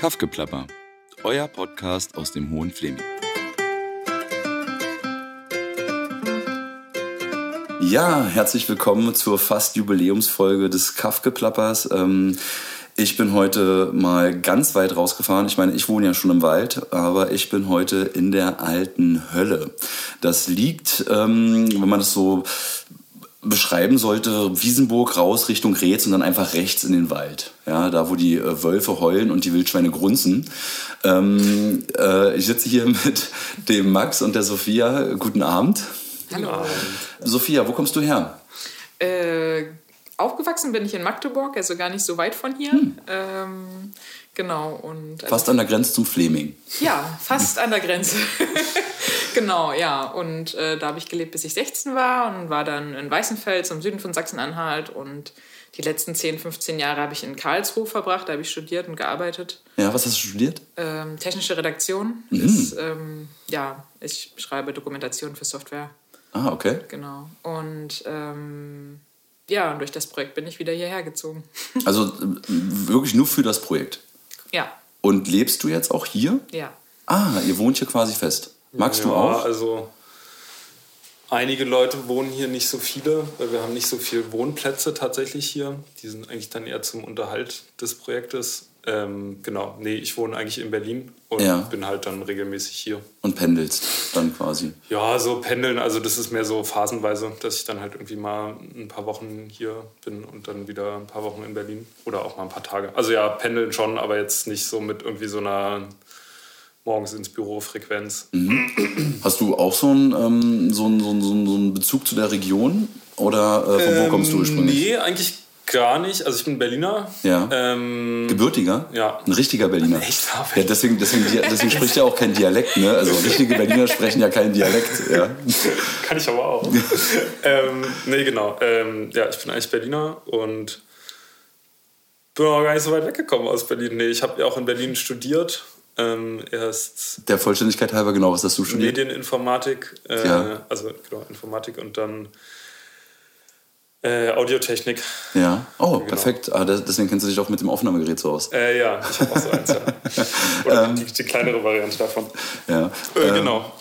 Kaffgeplapper, euer Podcast aus dem Hohen Fleming. Ja, herzlich willkommen zur fast Jubiläumsfolge des Kaffgeplappers. Ähm, ich bin heute mal ganz weit rausgefahren. Ich meine, ich wohne ja schon im Wald, aber ich bin heute in der alten Hölle. Das liegt, ähm, wenn man das so beschreiben sollte, Wiesenburg raus Richtung Reetz und dann einfach rechts in den Wald. Ja, da wo die äh, Wölfe heulen und die Wildschweine grunzen. Ähm, äh, ich sitze hier mit dem Max und der Sophia. Guten Abend. Hallo. Sophia, wo kommst du her? Äh, aufgewachsen bin ich in Magdeburg, also gar nicht so weit von hier. Hm. Ähm, genau. Und, fast an der Grenze zum Fleming. Ja, fast an der Grenze. genau, ja. Und äh, da habe ich gelebt, bis ich 16 war und war dann in Weißenfels im Süden von Sachsen-Anhalt und die letzten 10, 15 Jahre habe ich in Karlsruhe verbracht, da habe ich studiert und gearbeitet. Ja, was hast du studiert? Ähm, technische Redaktion. Mhm. Ist, ähm, ja, ich schreibe Dokumentation für Software. Ah, okay. Genau. Und ähm, ja, durch das Projekt bin ich wieder hierher gezogen. Also äh, wirklich nur für das Projekt? Ja. Und lebst du jetzt auch hier? Ja. Ah, ihr wohnt hier quasi fest. Magst ja, du auch? Also einige Leute wohnen hier nicht so viele, weil wir haben nicht so viele Wohnplätze tatsächlich hier. Die sind eigentlich dann eher zum Unterhalt des Projektes. Ähm, genau, nee, ich wohne eigentlich in Berlin und ja. bin halt dann regelmäßig hier. Und pendelst dann quasi? Ja, so pendeln, also das ist mehr so phasenweise, dass ich dann halt irgendwie mal ein paar Wochen hier bin und dann wieder ein paar Wochen in Berlin oder auch mal ein paar Tage. Also ja, pendeln schon, aber jetzt nicht so mit irgendwie so einer morgens ins Büro Frequenz. Mhm. Hast du auch so einen, ähm, so, einen, so, einen, so einen Bezug zu der Region oder äh, von wo ähm, kommst du ursprünglich? Nee, eigentlich gar nicht. Also ich bin Berliner. Ja. Ähm, Gebürtiger? Ja. Ein richtiger Berliner. Ein echter Ja, deswegen, deswegen, deswegen spricht er auch kein Dialekt. Ne? Also richtige Berliner sprechen ja keinen Dialekt. Ja. Kann ich aber auch. ähm, nee, genau. Ähm, ja, ich bin eigentlich Berliner und bin auch gar nicht so weit weggekommen aus Berlin. Nee, ich habe ja auch in Berlin studiert. Ähm, erst Der Vollständigkeit halber genau, was hast du studiert? Medieninformatik, äh, ja. also genau, Informatik und dann äh, Audiotechnik. Ja, oh, genau. perfekt. Ah, deswegen kennst du dich auch mit dem Aufnahmegerät so aus. Äh, ja, ich habe auch so eins, ja. Oder ähm, die, die, kleinere Variante davon. Ja. Äh, genau.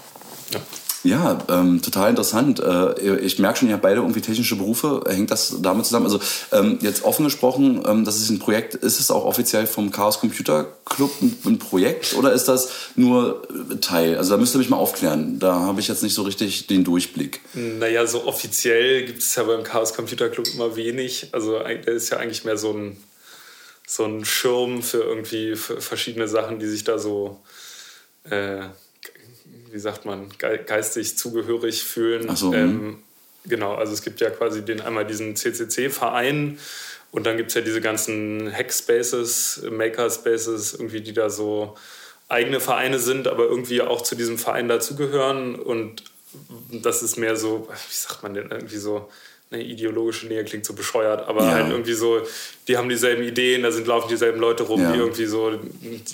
Ja. Ja, ähm, total interessant. Äh, ich merke schon, ihr habt beide irgendwie technische Berufe. Hängt das damit zusammen? Also ähm, jetzt offen gesprochen, ähm, das ist ein Projekt. Ist es auch offiziell vom Chaos Computer Club ein, Projekt oder ist das nur Teil? Also da müsst ihr mich mal aufklären. Da habe ich jetzt nicht so richtig den Durchblick. Naja, so offiziell gibt es ja beim Chaos Computer Club immer wenig. Also der ist ja eigentlich mehr so ein, so ein Schirm für irgendwie für verschiedene Sachen, die sich da so... Äh, wie sagt man, geistig zugehörig fühlen. So, hm. ähm, genau, also es gibt ja quasi den, einmal diesen CCC-Verein und dann gibt es ja diese ganzen Hackspaces, Makerspaces, irgendwie, die da so eigene Vereine sind, aber irgendwie auch zu diesem Verein dazugehören. Und das ist mehr so, wie sagt man denn, irgendwie so eine ideologische Nähe klingt so bescheuert, aber ja. halt irgendwie so, die haben dieselben Ideen, da sind laufen dieselben Leute rum, ja. die irgendwie so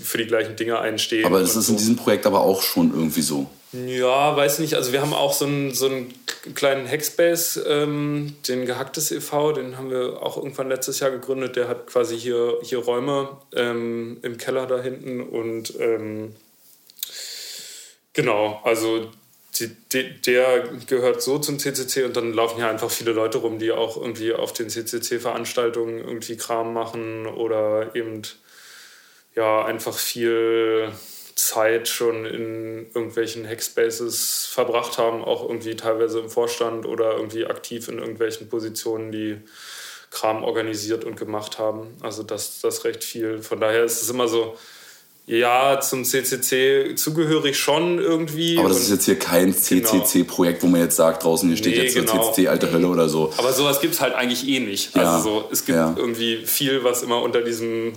für die gleichen Dinge einstehen. Aber das ist so. in diesem Projekt aber auch schon irgendwie so. Ja, weiß nicht. Also wir haben auch so einen, so einen kleinen Hackspace, ähm, den Gehacktes e.V., den haben wir auch irgendwann letztes Jahr gegründet. Der hat quasi hier, hier Räume ähm, im Keller da hinten und ähm, genau, also der gehört so zum CCC und dann laufen hier einfach viele Leute rum, die auch irgendwie auf den CCC-Veranstaltungen irgendwie Kram machen oder eben ja einfach viel Zeit schon in irgendwelchen Hackspaces verbracht haben, auch irgendwie teilweise im Vorstand oder irgendwie aktiv in irgendwelchen Positionen, die Kram organisiert und gemacht haben. Also das, das recht viel. Von daher ist es immer so, ja, zum CCC zugehörig schon irgendwie. Aber das ist jetzt hier kein CCC-Projekt, genau. wo man jetzt sagt, draußen hier steht nee, jetzt genau. CCC Alte Hölle oder so. Aber sowas gibt es halt eigentlich eh nicht. Ja. Also so, es gibt ja. irgendwie viel, was immer unter diesem,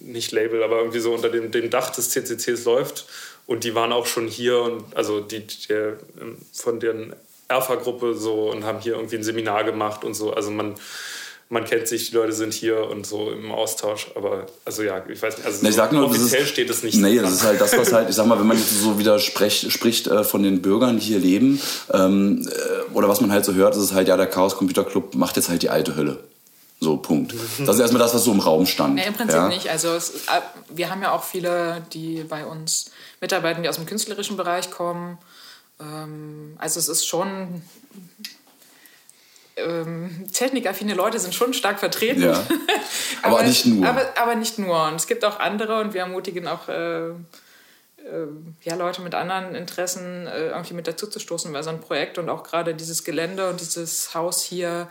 nicht Label, aber irgendwie so unter dem, dem Dach des CCCs läuft. Und die waren auch schon hier und also die, der, von deren Erfa-Gruppe so und haben hier irgendwie ein Seminar gemacht und so. Also man man kennt sich, die Leute sind hier und so im Austausch. Aber also ja, ich weiß nicht, also nee, ich sag nur, offiziell ist, steht es nicht. Nee, das ist halt das, was halt, ich sag mal, wenn man jetzt so wieder sprech, spricht äh, von den Bürgern, die hier leben, ähm, äh, oder was man halt so hört, ist es halt, ja, der Chaos Computer Club macht jetzt halt die alte Hölle. So, Punkt. Das ist erstmal das, was so im Raum stand. Nee, im Prinzip ja? nicht. Also es, äh, wir haben ja auch viele, die bei uns mitarbeiten, die aus dem künstlerischen Bereich kommen. Ähm, also es ist schon ähm, technikaffine Leute sind schon stark vertreten. Ja. Aber nicht nur. Aber, aber nicht nur. Und es gibt auch andere und wir ermutigen auch äh, äh, ja, Leute mit anderen Interessen äh, irgendwie mit dazu zu stoßen, weil so ein Projekt und auch gerade dieses Gelände und dieses Haus hier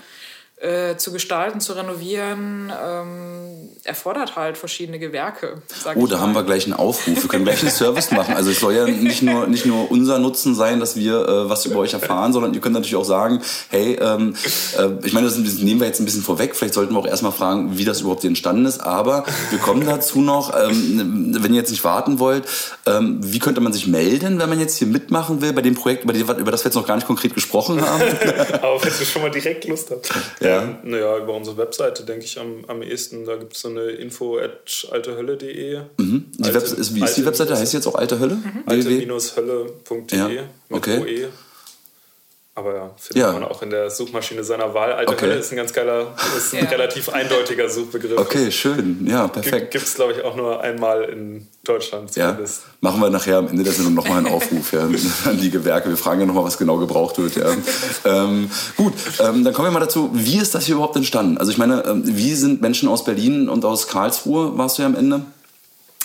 äh, zu gestalten, zu renovieren, ähm, erfordert halt verschiedene Gewerke. sag Oh, ich da mal. haben wir gleich einen Aufruf. Wir können gleich einen Service machen. Also es soll ja nicht nur, nicht nur unser Nutzen sein, dass wir äh, was über euch erfahren, sondern ihr könnt natürlich auch sagen, hey, ähm, äh, ich meine, das nehmen wir jetzt ein bisschen vorweg. Vielleicht sollten wir auch erstmal fragen, wie das überhaupt entstanden ist. Aber wir kommen dazu noch, ähm, wenn ihr jetzt nicht warten wollt, ähm, wie könnte man sich melden, wenn man jetzt hier mitmachen will bei dem Projekt, über, die, über das wir jetzt noch gar nicht konkret gesprochen haben? Aber wenn ihr schon mal direkt Lust habt. Ja. Ähm, naja, über unsere Webseite denke ich am, am ehesten. Da gibt es so eine info at altehölle.de. Die Web ist, wie ist die Webseite? Heißt jetzt auch Alte Hölle? www? alte-hölle.de Ja, mit okay. OE. Aber ja, findet Ja. man auch in der Suchmaschine seiner Wahl. Alte Okay. Hölle ist ein ganz geiler, ist ein Ja. relativ eindeutiger Suchbegriff. Okay, schön. Ja, perfekt. Gibt es, glaube ich, auch nur einmal in Deutschland Ja, zumindest. machen wir nachher am Ende der Sendung nochmal einen Aufruf ja, an die Gewerke. Wir fragen ja nochmal, was genau gebraucht wird. Ja. ähm, gut, ähm, dann kommen wir mal dazu, wie ist das hier überhaupt entstanden? Also ich meine, ähm, wie sind Menschen aus Berlin und aus Karlsruhe, warst du ja am Ende,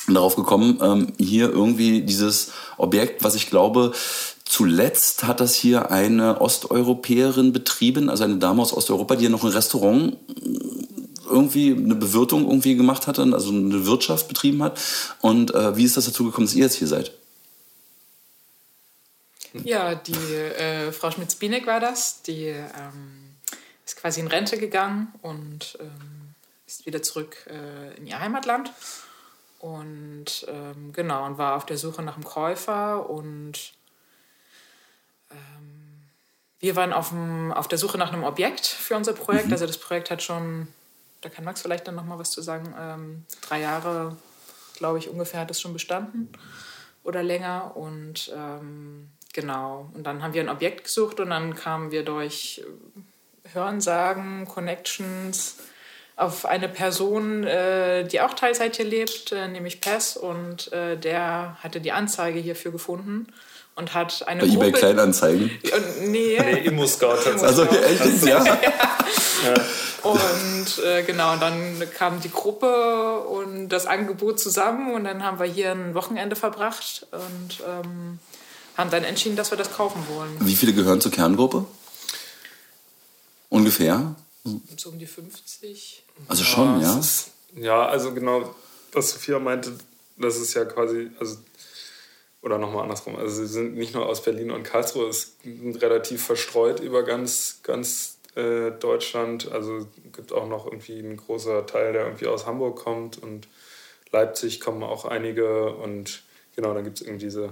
darauf gekommen, ähm, hier irgendwie dieses Objekt, was ich glaube, zuletzt hat das hier eine Osteuropäerin betrieben, also eine Dame aus Osteuropa, die ja noch ein Restaurant irgendwie eine Bewirtung irgendwie gemacht hatte, also eine Wirtschaft betrieben hat. Und äh, wie ist das dazu gekommen, dass ihr jetzt hier seid? Ja, die äh, Frau Schmitz-Bienek war das. Die ähm, ist quasi in Rente gegangen und ähm, ist wieder zurück äh, in ihr Heimatland. Und ähm, genau, und war auf der Suche nach einem Käufer. Und wir waren auf, dem, auf der Suche nach einem Objekt für unser Projekt. Also das Projekt hat schon, da kann Max vielleicht dann nochmal was zu sagen, ähm, drei Jahre, glaube ich, ungefähr hat es schon bestanden oder länger. Und ähm, genau, und dann haben wir ein Objekt gesucht und dann kamen wir durch Hörensagen, Connections auf eine Person, äh, die auch Teilzeit hier lebt, äh, nämlich Pess. Und äh, der hatte die Anzeige hierfür gefunden und hat eine Bei eBay. Kleinanzeigen. Und, nee, Nee, Immo-Scout tatsächlich. Also echt, ja. Und äh, genau, und dann kam die Gruppe und das Angebot zusammen und dann haben wir hier ein Wochenende verbracht und ähm, haben dann entschieden, dass wir das kaufen wollen. Wie viele gehören zur Kerngruppe? Ungefähr? So um die 50. Also schon, ja. Ist, ja, also genau, was Sophia meinte, das ist ja quasi, also oder nochmal andersrum, also sie sind nicht nur aus Berlin und Karlsruhe, es sind relativ verstreut über ganz, ganz äh, Deutschland. Also gibt auch noch irgendwie ein großer Teil, der irgendwie aus Hamburg kommt und Leipzig kommen auch einige und genau, dann gibt es irgendwie diese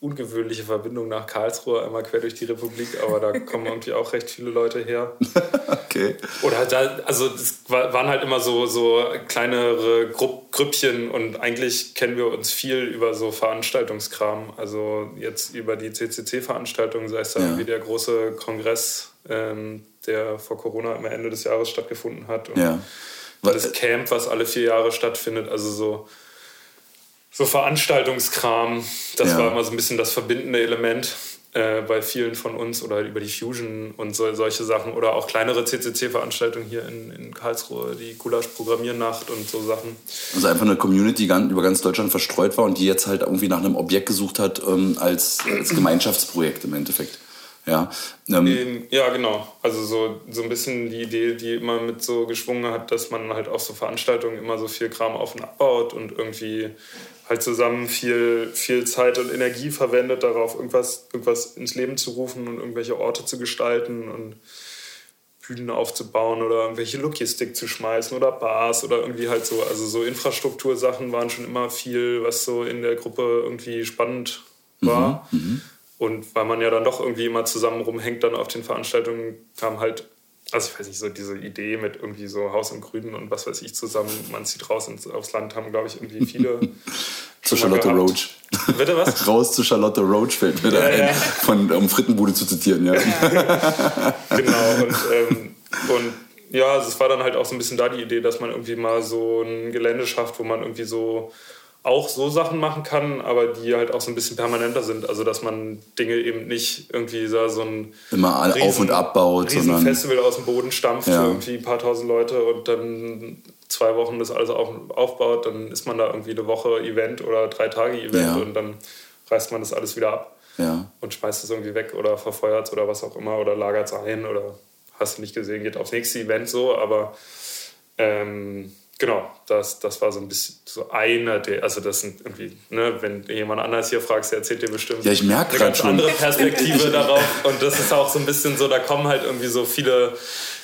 ungewöhnliche Verbindung nach Karlsruhe, einmal quer durch die Republik, aber da kommen irgendwie auch recht viele Leute her. Okay. Oder da, also es war- waren halt immer so, so kleinere Grupp, Grüppchen und eigentlich kennen wir uns viel über so Veranstaltungskram. Also jetzt über die CCC-Veranstaltung, sei es dann Ja. wie der große Kongress, ähm, der vor Corona am Ende des Jahres stattgefunden hat. Und Ja. Das Camp, was alle vier Jahre stattfindet. Also so, so Veranstaltungskram, das Ja. war immer so ein bisschen das verbindende Element äh, bei vielen von uns oder über die Fusion und so, solche Sachen oder auch kleinere CCC-Veranstaltungen hier in, in Karlsruhe, die Gulasch-Programmiernacht und so Sachen. Also einfach eine Community, die über ganz Deutschland verstreut war und die jetzt halt irgendwie nach einem Objekt gesucht hat ähm, als, als Gemeinschaftsprojekt im Endeffekt. Ja. Ähm, Ähm, Ja, genau. Also so, so ein bisschen die Idee, die immer mit so geschwungen hat, dass man halt auf so Veranstaltungen immer so viel Kram auf und abbaut und irgendwie halt zusammen viel, viel Zeit und Energie verwendet, darauf irgendwas, irgendwas ins Leben zu rufen und irgendwelche Orte zu gestalten und Bühnen aufzubauen oder irgendwelche Logistik zu schmeißen oder Bars oder irgendwie halt so. Also so Infrastruktursachen waren schon immer viel, was so in der Gruppe irgendwie spannend war. Und weil man ja dann doch irgendwie immer zusammen rumhängt, dann auf den Veranstaltungen kam halt, also ich weiß nicht, so diese Idee mit irgendwie so Haus im Grünen und was weiß ich zusammen, man zieht raus ins, aufs Land, haben glaube ich irgendwie viele. zu Charlotte. Roach. Bitte was? Raus zu Charlotte Roach fällt mir da ein, ja. von um Frittenbude zu zitieren, ja. genau. Und, ähm, und ja, also es war dann halt auch so ein bisschen da die Idee, dass man irgendwie mal so ein Gelände schafft, wo man irgendwie so auch so Sachen machen kann, aber die halt auch so ein bisschen permanenter sind. Also dass man Dinge eben nicht irgendwie so, so ein immer riesen, auf und abbaut, sondern Festival aus dem Boden stampft ja. für irgendwie ein paar tausend Leute und dann zwei Wochen das alles auf, aufbaut, dann ist man da irgendwie eine Woche Event oder drei Tage Event ja. und dann reißt man das alles wieder ab ja. und schmeißt es irgendwie weg oder verfeuert es oder was auch immer oder lagert es ein oder hast du nicht gesehen, geht aufs nächste Event so, aber ähm, Genau, das, das war so ein bisschen so einer der, also das sind irgendwie, ne, wenn jemand anders hier fragst, der erzählt dir bestimmt ja, ich merke eine ganz schon. andere Perspektive darauf. Und das ist auch so ein bisschen so, da kommen halt irgendwie so viele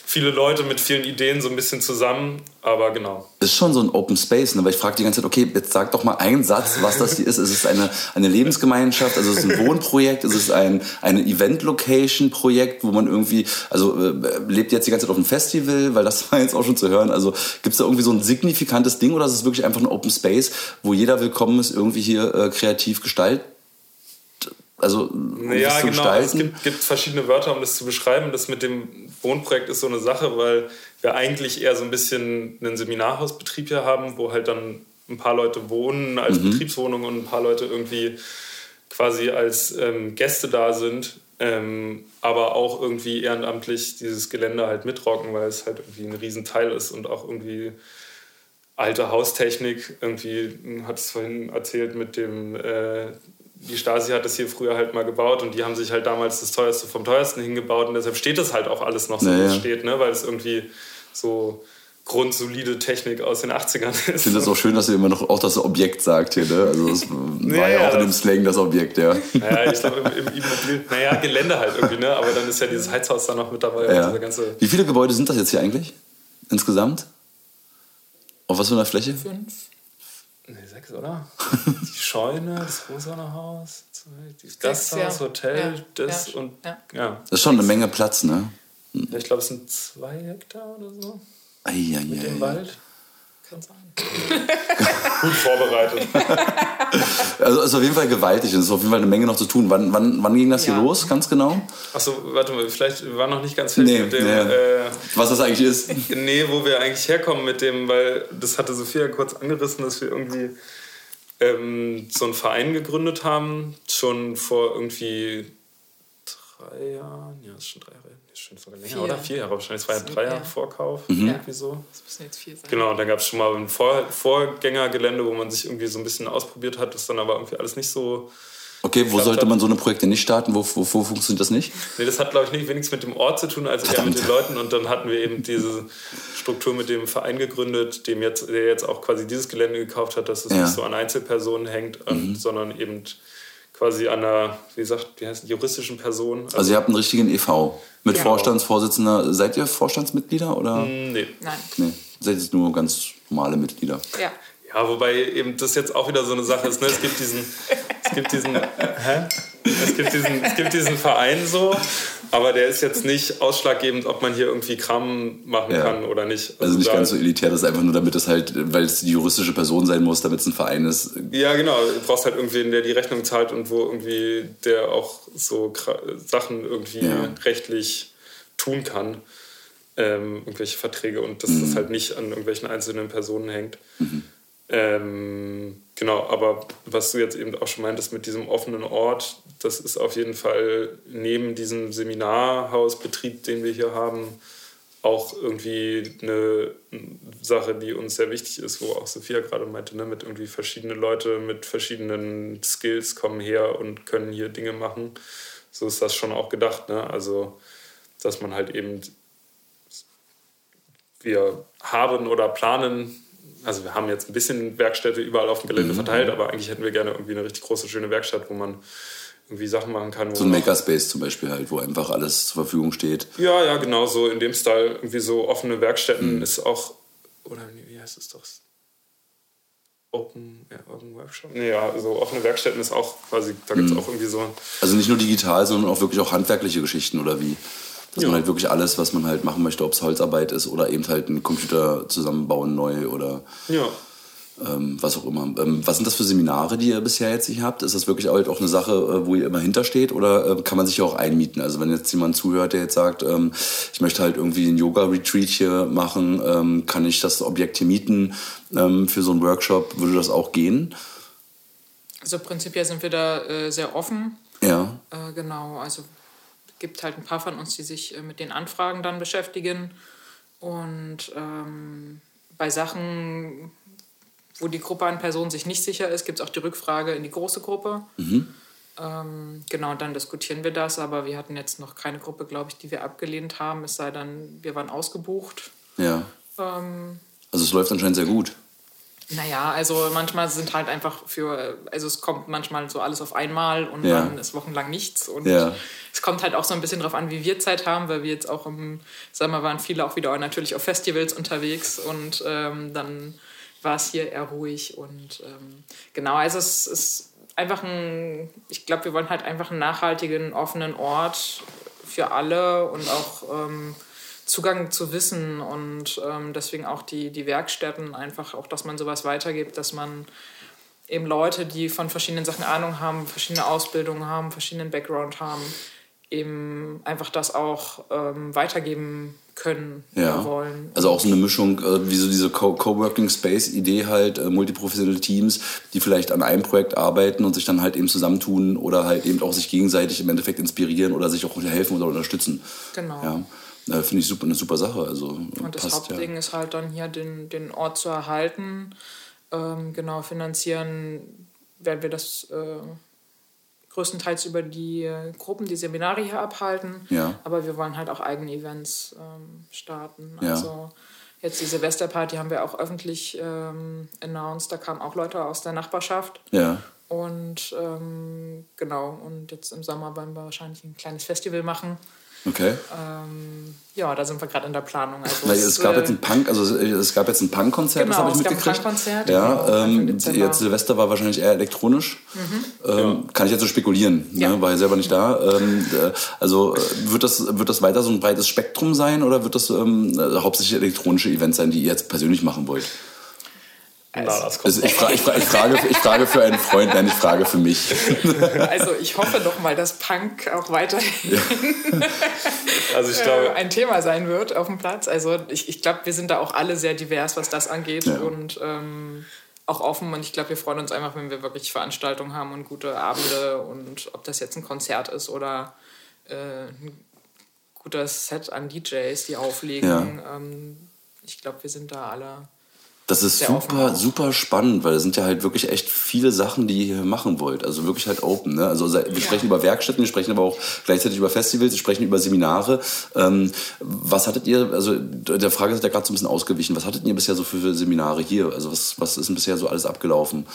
viele Leute mit vielen Ideen so ein bisschen zusammen, aber genau. Ist schon so ein Open Space, ne? weil ich frage die ganze Zeit, okay, jetzt sag doch mal einen Satz, was das hier ist. Ist es eine, eine Lebensgemeinschaft, also ist es ein Wohnprojekt, ist es ein eine Event-Location-Projekt, wo man irgendwie, also äh, lebt jetzt die ganze Zeit auf einem Festival, weil das war jetzt auch schon zu hören. Also gibt es da irgendwie so ein signifikantes Ding oder ist es wirklich einfach ein Open Space, wo jeder willkommen ist, irgendwie hier äh, kreativ gestaltet? Also, um ja, genau. Gestalten. Es gibt, gibt, verschiedene Wörter, um das zu beschreiben. Das mit dem Wohnprojekt ist so eine Sache, weil wir eigentlich eher so ein bisschen einen Seminarhausbetrieb hier haben, wo halt dann ein paar Leute wohnen als mhm. Betriebswohnung und ein paar Leute irgendwie quasi als ähm, Gäste da sind, ähm, aber auch irgendwie ehrenamtlich dieses Gelände halt mitrocken, weil es halt irgendwie ein Riesenteil ist und auch irgendwie alte Haustechnik. Irgendwie hat es vorhin erzählt mit dem äh, die Stasi hat das hier früher halt mal gebaut und die haben sich halt damals das teuerste vom teuersten hingebaut und deshalb steht das halt auch alles noch so, naja. wie es steht, ne? weil es irgendwie so grundsolide Technik aus den 80ern ist. Ich finde es auch schön, dass ihr immer noch auch das Objekt sagt hier. Ne? Also das war ja, ja auch in dem Slang das Objekt, ja. Naja, ich glaube im, im Immobil, naja, Gelände halt irgendwie, ne? aber dann ist ja dieses Heizhaus da noch mit dabei. Ja. Wie viele Gebäude sind das jetzt hier eigentlich insgesamt? Auf was für einer Fläche? Fünf. Nee, sechs, oder? Die Scheune, das Rosane Haus, das Gasthaus, ja. Hotel, ja. das ja. und ja. Das ist schon eine Menge Platz, ne? Ich glaube, es sind zwei Hektar oder so. Ei, ei, Mit dem Wald. Kann sein. Gut vorbereitet. also es ist auf jeden Fall gewaltig und es ist auf jeden Fall eine Menge noch zu tun. Wann, wann, wann ging das hier los, ganz genau? Achso, warte mal, vielleicht war noch nicht ganz fest nee, mit dem. Nee. Äh, Was das eigentlich ist. Nee, wo wir eigentlich herkommen mit dem, weil das hatte Sophia kurz angerissen, dass wir irgendwie ähm, so einen Verein gegründet haben, schon vor irgendwie drei Jahren. Ja, ist schon drei Jahre schon sogar länger, vier. oder? Vier Jahre wahrscheinlich. Es war ja drei Jahre ja. Vorkauf. Mhm. Irgendwie so. Das müssen jetzt vier sein. Genau, und dann gab es schon mal ein Vor Vorgängergelände, wo man sich irgendwie so ein bisschen ausprobiert hat, das dann aber irgendwie alles nicht so. Okay, wo sollte man so eine Projekte nicht starten? Wo, wo, wo funktioniert das nicht? Nee, das hat, glaube ich, nicht wenigstens mit dem Ort zu tun, als eher mit den Leuten. Und dann hatten wir eben diese Struktur mit dem Verein gegründet, dem jetzt, der jetzt auch quasi dieses Gelände gekauft hat, dass es ja. nicht so an Einzelpersonen hängt, mhm. sondern eben quasi an einer, wie gesagt, wie heißt juristischen Person. Also, also ihr habt einen richtigen EV mit genau. Vorstandsvorsitzender. Seid ihr Vorstandsmitglieder oder? Mm, nee. Nein. Nee, seid ihr nur ganz normale Mitglieder. Ja. Ja, wobei eben das jetzt auch wieder so eine Sache ist. Ne? Es gibt diesen, es gibt diesen, hä? Es gibt diesen, es gibt diesen Verein so, aber der ist jetzt nicht ausschlaggebend, ob man hier irgendwie Kram machen ja. kann oder nicht. Also, also nicht ganz so elitär, das ist einfach nur, damit es halt, weil es die juristische Person sein muss, damit es ein Verein ist. Ja, genau. Du brauchst halt irgendwen, der die Rechnung zahlt und wo irgendwie der auch so Sachen irgendwie ja. rechtlich tun kann. Ähm, irgendwelche Verträge und dass mhm. das halt nicht an irgendwelchen einzelnen Personen hängt. Mhm. Ähm, genau, aber was du jetzt eben auch schon meintest mit diesem offenen Ort, das ist auf jeden Fall neben diesem Seminarhausbetrieb, den wir hier haben, auch irgendwie eine Sache, die uns sehr wichtig ist, wo auch Sophia gerade meinte, ne, mit irgendwie verschiedene Leute mit verschiedenen Skills kommen her und können hier Dinge machen. So ist das schon auch gedacht. Ne? Also, dass man halt eben, wir haben oder planen also wir haben jetzt ein bisschen Werkstätte überall auf dem Gelände mhm. verteilt, aber eigentlich hätten wir gerne irgendwie eine richtig große, schöne Werkstatt, wo man irgendwie Sachen machen kann. So ein Makerspace zum Beispiel halt, wo einfach alles zur Verfügung steht. Ja, ja, genau, so in dem Style. Irgendwie so offene Werkstätten mhm. ist auch, oder wie heißt es doch? Open, ja, Open Workshop? Nee, ja, also offene Werkstätten ist auch quasi, da gibt es mhm. auch irgendwie so... Also nicht nur digital, sondern auch wirklich auch handwerkliche Geschichten oder wie? Dass ja. man halt wirklich alles, was man halt machen möchte, ob es Holzarbeit ist oder eben halt einen Computer zusammenbauen neu oder. Ja. ähm, was auch immer. Ähm, was sind das für Seminare, die ihr bisher jetzt hier habt? Ist das wirklich halt auch eine Sache, äh, wo ihr immer hintersteht oder äh, kann man sich auch einmieten? Also wenn jetzt jemand zuhört, der jetzt sagt, ähm, ich möchte halt irgendwie einen Yoga-Retreat hier machen, ähm, kann ich das Objekt hier mieten ähm, für so einen Workshop? Würde das auch gehen? Also prinzipiell sind wir da äh, sehr offen. Ja. Äh, genau, also gibt halt ein paar von uns, die sich äh, mit den Anfragen dann beschäftigen. Und ähm, bei Sachen, wo die Gruppe an Personen sich nicht sicher ist, gibt es auch die Rückfrage in die große Gruppe. Mhm. Ähm, genau, dann diskutieren wir das, aber wir hatten jetzt noch keine Gruppe, glaube ich, die wir abgelehnt haben, es sei denn, wir waren ausgebucht. Ja. Ähm, also es läuft anscheinend sehr gut. Naja, also manchmal sind halt einfach für, also es kommt manchmal so alles auf einmal und Ja. dann ist wochenlang nichts. Und Ja. es kommt halt auch so ein bisschen drauf an, wie wir Zeit haben, weil wir jetzt auch im Sommer waren viele auch wieder natürlich auf Festivals unterwegs und ähm, dann war es hier eher ruhig und ähm, genau, also es ist einfach ein, ich glaube, wir wollen halt einfach einen nachhaltigen, offenen Ort für alle und auch ähm, Zugang zu Wissen und ähm, deswegen auch die, die Werkstätten, einfach auch, dass man sowas weitergibt, dass man eben Leute, die von verschiedenen Sachen Ahnung haben, verschiedene Ausbildungen haben, verschiedenen Background haben, eben einfach das auch ähm, weitergeben können Ja. wollen. Also auch so eine Mischung, äh, wie so diese Co- Coworking Space Idee halt, äh, multiprofessionelle Teams, die vielleicht an einem Projekt arbeiten und sich dann halt eben zusammentun oder halt eben auch sich gegenseitig im Endeffekt inspirieren oder sich auch helfen oder unterstützen. Genau. Ja, äh, finde ich super, eine super Sache. Also Und das passt Hauptding ja. ist halt dann hier den, den Ort zu erhalten. Ähm, genau, finanzieren werden wir das äh, größtenteils über die äh, Gruppen, die Seminare hier abhalten. Ja. Aber wir wollen halt auch eigene Events ähm, starten. Ja. Also jetzt die Silvesterparty haben wir auch öffentlich ähm, announced. Da kamen auch Leute aus der Nachbarschaft. Ja. Und ähm, genau, und jetzt im Sommer wollen wir wahrscheinlich ein kleines Festival machen. Okay. Ähm, ja, da sind wir gerade in der Planung. Also es, es gab äh, jetzt ein Punk, also es gab jetzt ein Punk-Konzert, das Genau, habe ich es gab ein mitgekriegt. Punkkonzert, ja, genau, ähm, jetzt Silvester war wahrscheinlich eher elektronisch. Ähm, Kann ich jetzt so spekulieren, Ja. ne? war ja selber nicht da. Ähm, äh, also äh, wird das, wird das weiter so ein breites Spektrum sein oder wird das ähm, äh, hauptsächlich elektronische Events sein, die ihr jetzt persönlich machen wollt? Na, das kommt Also ich, fra ich, fra ich, frage, ich frage für einen Freund, nein, ich frage für mich. Also ich hoffe doch mal, dass Punk auch weiterhin Also ich äh, glaube, ein Thema sein wird auf dem Platz. Also ich, ich glaube, wir sind da auch alle sehr divers, was das angeht Ja. und ähm, auch offen. Und ich glaube, wir freuen uns einfach, wenn wir wirklich Veranstaltungen haben und gute Abende und ob das jetzt ein Konzert ist oder äh, ein guter Set an DJs, die auflegen. Ähm, ich glaube, wir sind da alle Das ist Sehr super, super spannend, weil es sind ja halt wirklich echt viele Sachen, die ihr hier machen wollt. Also wirklich halt open. Ne? Also wir sprechen über Werkstätten, wir sprechen aber auch gleichzeitig über Festivals, wir sprechen über Seminare. Ähm, was hattet ihr, also der Frage ist ja gerade so ein bisschen ausgewichen, was hattet ihr bisher so für, Seminare hier? Also was, was ist denn bisher so alles abgelaufen?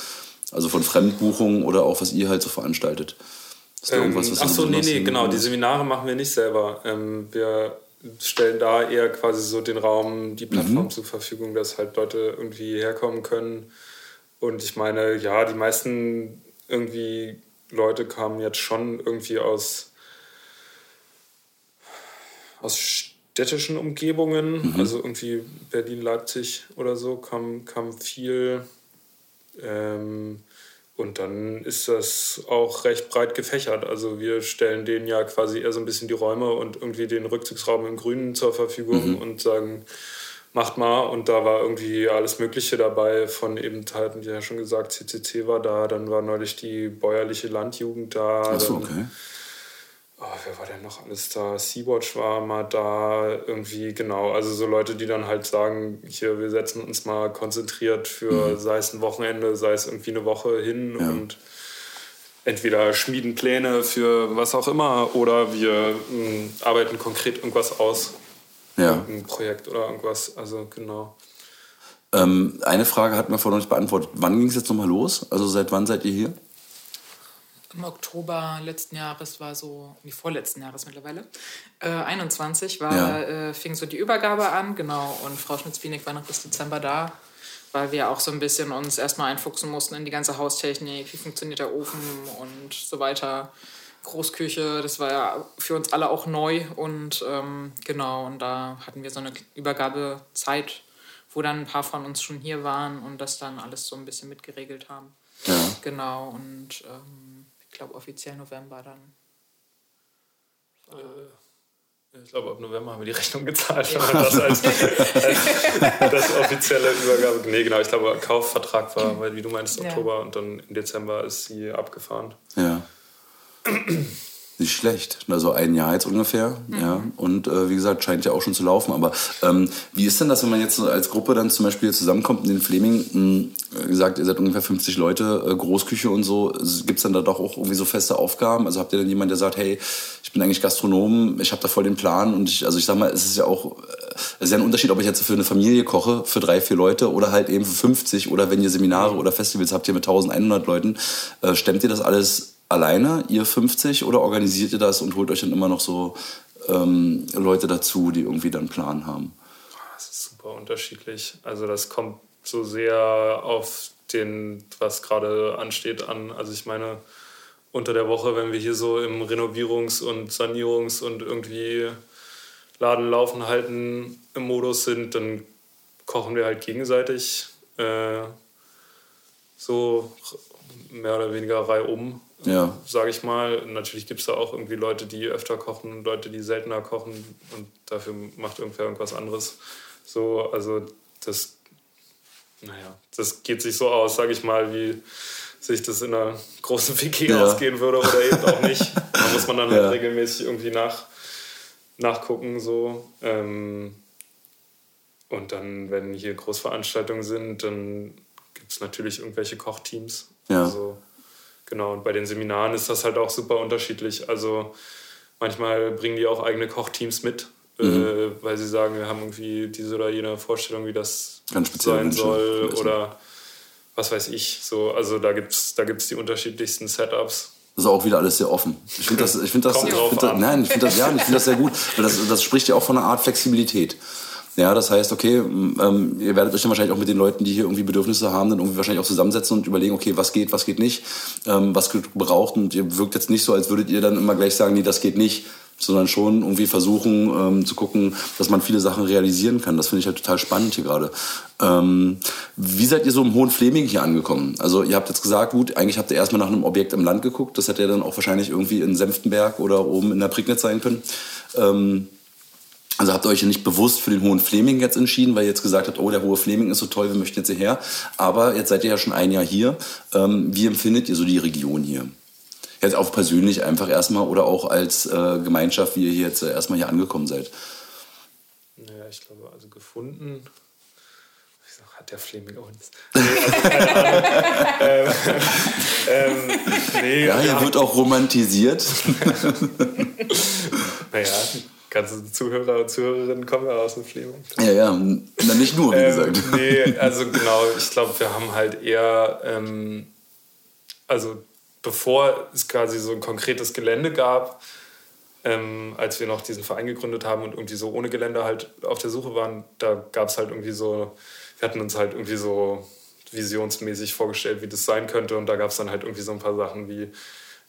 Also von Fremdbuchungen oder auch was ihr halt so veranstaltet? Ist da ähm, irgendwas, was ihr ach so, nee, nee, genau. Die Seminare machen wir nicht selber. Ähm, wir stellen da eher quasi so den Raum, die Plattform Mhm. zur Verfügung, dass halt Leute irgendwie herkommen können. Und ich meine, ja, die meisten irgendwie Leute kamen jetzt schon irgendwie aus, aus städtischen Umgebungen, Mhm. also irgendwie Berlin, Leipzig oder so, kam, kam viel. Ähm, und dann ist das auch recht breit gefächert. Also wir stellen denen ja quasi eher so ein bisschen die Räume und irgendwie den Rückzugsraum im Grünen zur Verfügung und sagen, macht mal. Und da war irgendwie alles Mögliche dabei. Von eben halt, wie ja schon gesagt, CCC war da, dann war neulich die bäuerliche Landjugend da. Ach so, dann, okay. Oh, wer war denn noch alles da? Sea-Watch war mal da, irgendwie, genau. Also so Leute, die dann halt sagen, hier, wir setzen uns mal konzentriert für, sei es ein Wochenende, sei es irgendwie eine Woche hin Ja. und entweder schmieden Pläne für was auch immer oder wir mh, arbeiten konkret irgendwas aus, Ja. ein Projekt oder irgendwas. Also genau. Ähm, eine Frage hat mir vorhin noch nicht beantwortet. Wann ging es jetzt nochmal los? Also seit wann seid ihr hier? Im Oktober letzten Jahres war so, wie vorletzten Jahres mittlerweile, äh, 21 war, Ja. äh, fing so die Übergabe an, genau. Und Frau Schmitz-Wienig war noch bis Dezember da, weil wir auch so ein bisschen uns erstmal einfuchsen mussten in die ganze Haustechnik, wie funktioniert der Ofen und so weiter. Großküche, das war ja für uns alle auch neu und ähm, genau, und da hatten wir so eine Übergabezeit wo dann ein paar von uns schon hier waren und das dann alles so ein bisschen mitgeregelt haben. Ja. Genau, und ähm, glaube offiziell November dann. Ich glaube, ab November haben wir die Rechnung gezahlt, man das als, als das offizielle Übergabe. Nee, genau, ich glaube, Kaufvertrag war, weil, wie du meinst, Ja. Oktober und dann im Dezember ist sie abgefahren. Ja. Nicht schlecht. Also ein Jahr jetzt ungefähr. Ja. Und äh, wie gesagt, scheint ja auch schon zu laufen. Aber ähm, wie ist denn das, wenn man jetzt als Gruppe dann zum Beispiel zusammenkommt in den Fleming? Mh, gesagt, ihr seid ungefähr 50 Leute, äh, Großküche und so. Gibt es dann da doch auch irgendwie so feste Aufgaben? Also habt ihr dann jemanden, der sagt, hey, ich bin eigentlich Gastronom, ich habe da voll den Plan und ich, also ich sag mal, es ist ja auch, äh, es ist ja ein Unterschied, ob ich jetzt für eine Familie koche, für drei, vier Leute oder halt eben für 50 oder wenn ihr Seminare oder Festivals habt ihr mit 1100 Leuten, äh, stemmt ihr das alles alleine, ihr 50, oder organisiert ihr das und holt euch dann immer noch so ähm, Leute dazu, die irgendwie dann Plan haben? Das ist super unterschiedlich. Also das kommt so sehr auf den, was gerade ansteht, an. Also ich meine, unter der Woche, wenn wir hier so im Renovierungs- und Sanierungs- und irgendwie Laden laufen halten im Modus sind, dann kochen wir halt gegenseitig äh, so mehr oder weniger reihum, Ja. sage ich mal. Natürlich gibt es da auch irgendwie Leute, die öfter kochen Leute, die seltener kochen und dafür macht irgendwer irgendwas anderes. So, also das, naja, das geht sich so aus, sage ich mal, wie sich das in einer großen WG Ja. ausgehen würde oder eben auch nicht. Da muss man dann halt Ja. regelmäßig irgendwie nach, nachgucken. So. Ähm, und dann, wenn hier Großveranstaltungen sind, dann gibt es natürlich irgendwelche Kochteams. Ja. Also, genau, und bei den Seminaren ist das halt auch super unterschiedlich. Also manchmal bringen die auch eigene Kochteams mit, Mhm. äh, weil sie sagen, wir haben irgendwie diese oder jene Vorstellung, wie das sein soll wissen. oder was weiß ich. So, also da gibt es da gibt's die unterschiedlichsten Setups. Das ist auch wieder alles sehr offen. Ich finde das, ich finde das, ich find das, nein, ich finde das, ja, ich finde das sehr gut, weil das, das spricht ja auch von einer Art Flexibilität. Ja, das heißt, okay, ähm, ihr werdet euch dann wahrscheinlich auch mit den Leuten, die hier irgendwie Bedürfnisse haben, dann irgendwie wahrscheinlich auch zusammensetzen und überlegen, okay, was geht, was geht nicht, ähm, was wird gebraucht und ihr wirkt jetzt nicht so, als würdet ihr dann immer gleich sagen, nee, das geht nicht, sondern schon irgendwie versuchen ähm, zu gucken, dass man viele Sachen realisieren kann. Das finde ich halt total spannend hier gerade. Ähm, wie seid ihr so im Hohen Fleming hier angekommen? Also ihr habt jetzt gesagt, gut, eigentlich habt ihr erstmal nach einem Objekt im Land geguckt. Das hätte ja dann auch wahrscheinlich irgendwie in Senftenberg oder oben in der Prignitz sein können. Ähm, also habt ihr euch ja nicht bewusst für den Hohen Fleming jetzt entschieden, weil ihr jetzt gesagt habt, oh, der Hohe Fleming ist so toll, wir möchten jetzt hierher. Aber jetzt seid ihr ja schon ein Jahr hier. Ähm, wie empfindet ihr so die Region hier? Jetzt auch persönlich einfach erstmal oder auch als äh, Gemeinschaft, wie ihr hier jetzt äh, erstmal hier angekommen seid. Naja, ich glaube, also gefunden. Der Fleming keine Ahnung. ähm, ähm, nee, Ja, hier haben- wird auch romantisiert. Naja, die ganzen Zuhörer und Zuhörerinnen kommen ja aus dem Fleming. ja, ja, na, nicht nur, wie Ähm, gesagt. nee, also genau, ich glaube, wir haben halt eher, ähm, also bevor es quasi so ein konkretes Gelände gab, ähm, als wir noch diesen Verein gegründet haben und irgendwie so ohne Gelände halt auf der Suche waren, da gab es halt irgendwie so, wir hatten uns halt irgendwie so visionsmäßig vorgestellt, wie das sein könnte und da gab es dann halt irgendwie so ein paar Sachen wie,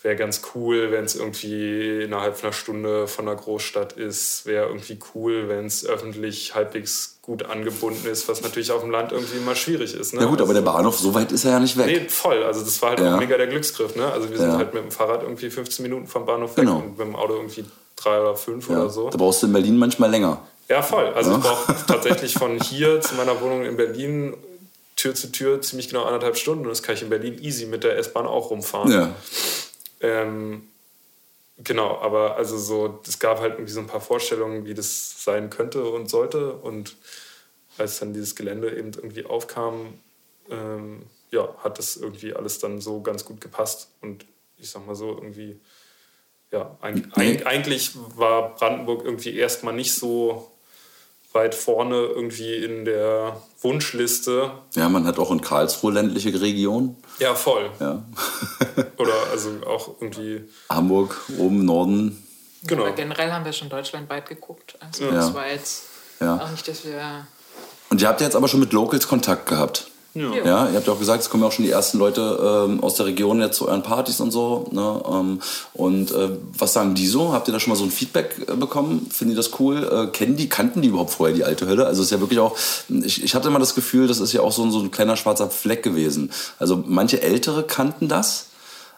wäre ganz cool, wenn es irgendwie innerhalb einer Stunde von einer Großstadt ist, wäre irgendwie cool, wenn es öffentlich halbwegs gut angebunden ist, was natürlich auf dem Land irgendwie immer schwierig ist. Ne? Ja gut, aber der Also- Bahnhof, so weit ist er ja nicht weg. Nee, voll. Also das war halt Ja. auch mega der Glücksgriff. Ne? Also wir sind Ja. halt mit dem Fahrrad irgendwie 15 Minuten vom Bahnhof Genau. weg und mit dem Auto irgendwie drei oder fünf ja. oder so. Da brauchst du in Berlin manchmal länger. Ja, voll. Also Ja. ich brauche tatsächlich von hier zu meiner Wohnung in Berlin Tür zu Tür ziemlich genau anderthalb Stunden. Und das kann ich in Berlin easy mit der S-Bahn auch rumfahren. Ja. Ähm, genau, aber also so, es gab halt irgendwie so ein paar Vorstellungen, wie das sein könnte und sollte. Und als dann dieses Gelände eben irgendwie aufkam, ähm, ja, hat das irgendwie alles dann so ganz gut gepasst. Und ich sag mal so, irgendwie, ja, eig Nee. eig eigentlich war Brandenburg irgendwie erstmal nicht so weit vorne irgendwie in der Wunschliste. Ja, man hat auch in Karlsruhe ländliche Region. Ja, voll. Ja. Oder also auch irgendwie, Hamburg, oben im Norden. genau. Aber generell haben wir schon deutschlandweit geguckt. Also Ja. das war jetzt Ja. auch nicht, dass wir. Und ihr habt ja jetzt aber schon mit Locals Kontakt gehabt. Ja. ja. ihr habt ja auch gesagt, es kommen ja auch schon die ersten Leute ähm, aus der Region jetzt zu euren Partys und so. Ne? Ähm, und äh, was sagen die so? Habt ihr da schon mal so ein Feedback äh, bekommen? Finden die das cool? Äh, kennen die, kannten die überhaupt vorher die alte Hölle? Also es ist ja wirklich auch, ich, ich hatte immer das Gefühl, das ist ja auch so, so ein kleiner schwarzer Fleck gewesen. Also manche Ältere kannten das.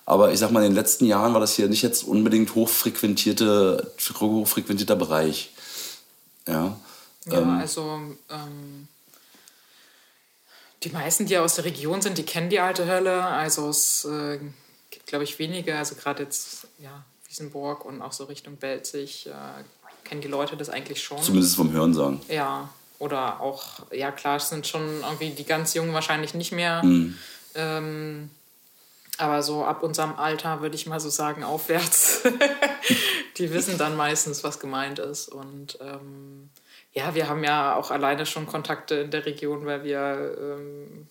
Aber ich sag mal, in den letzten Jahren war das hier nicht jetzt unbedingt hochfrequentierte, hochfrequentierter Bereich. Ja, ja ähm, also ähm, die meisten, die aus der Region sind, die kennen die alte Hölle. Also es äh, gibt, glaube ich, wenige. Also gerade jetzt, ja, Wiesenburg und auch so Richtung Belzig äh, kennen die Leute das eigentlich schon. Zumindest vom Hören sagen. Ja, oder auch, ja klar, es sind schon irgendwie die ganz Jungen wahrscheinlich nicht mehr. Mhm. Ähm, aber so ab unserem Alter würde ich mal so sagen, aufwärts. die wissen dann meistens, was gemeint ist. Und ähm, ja, wir haben ja auch alleine schon Kontakte in der Region, weil wir ähm,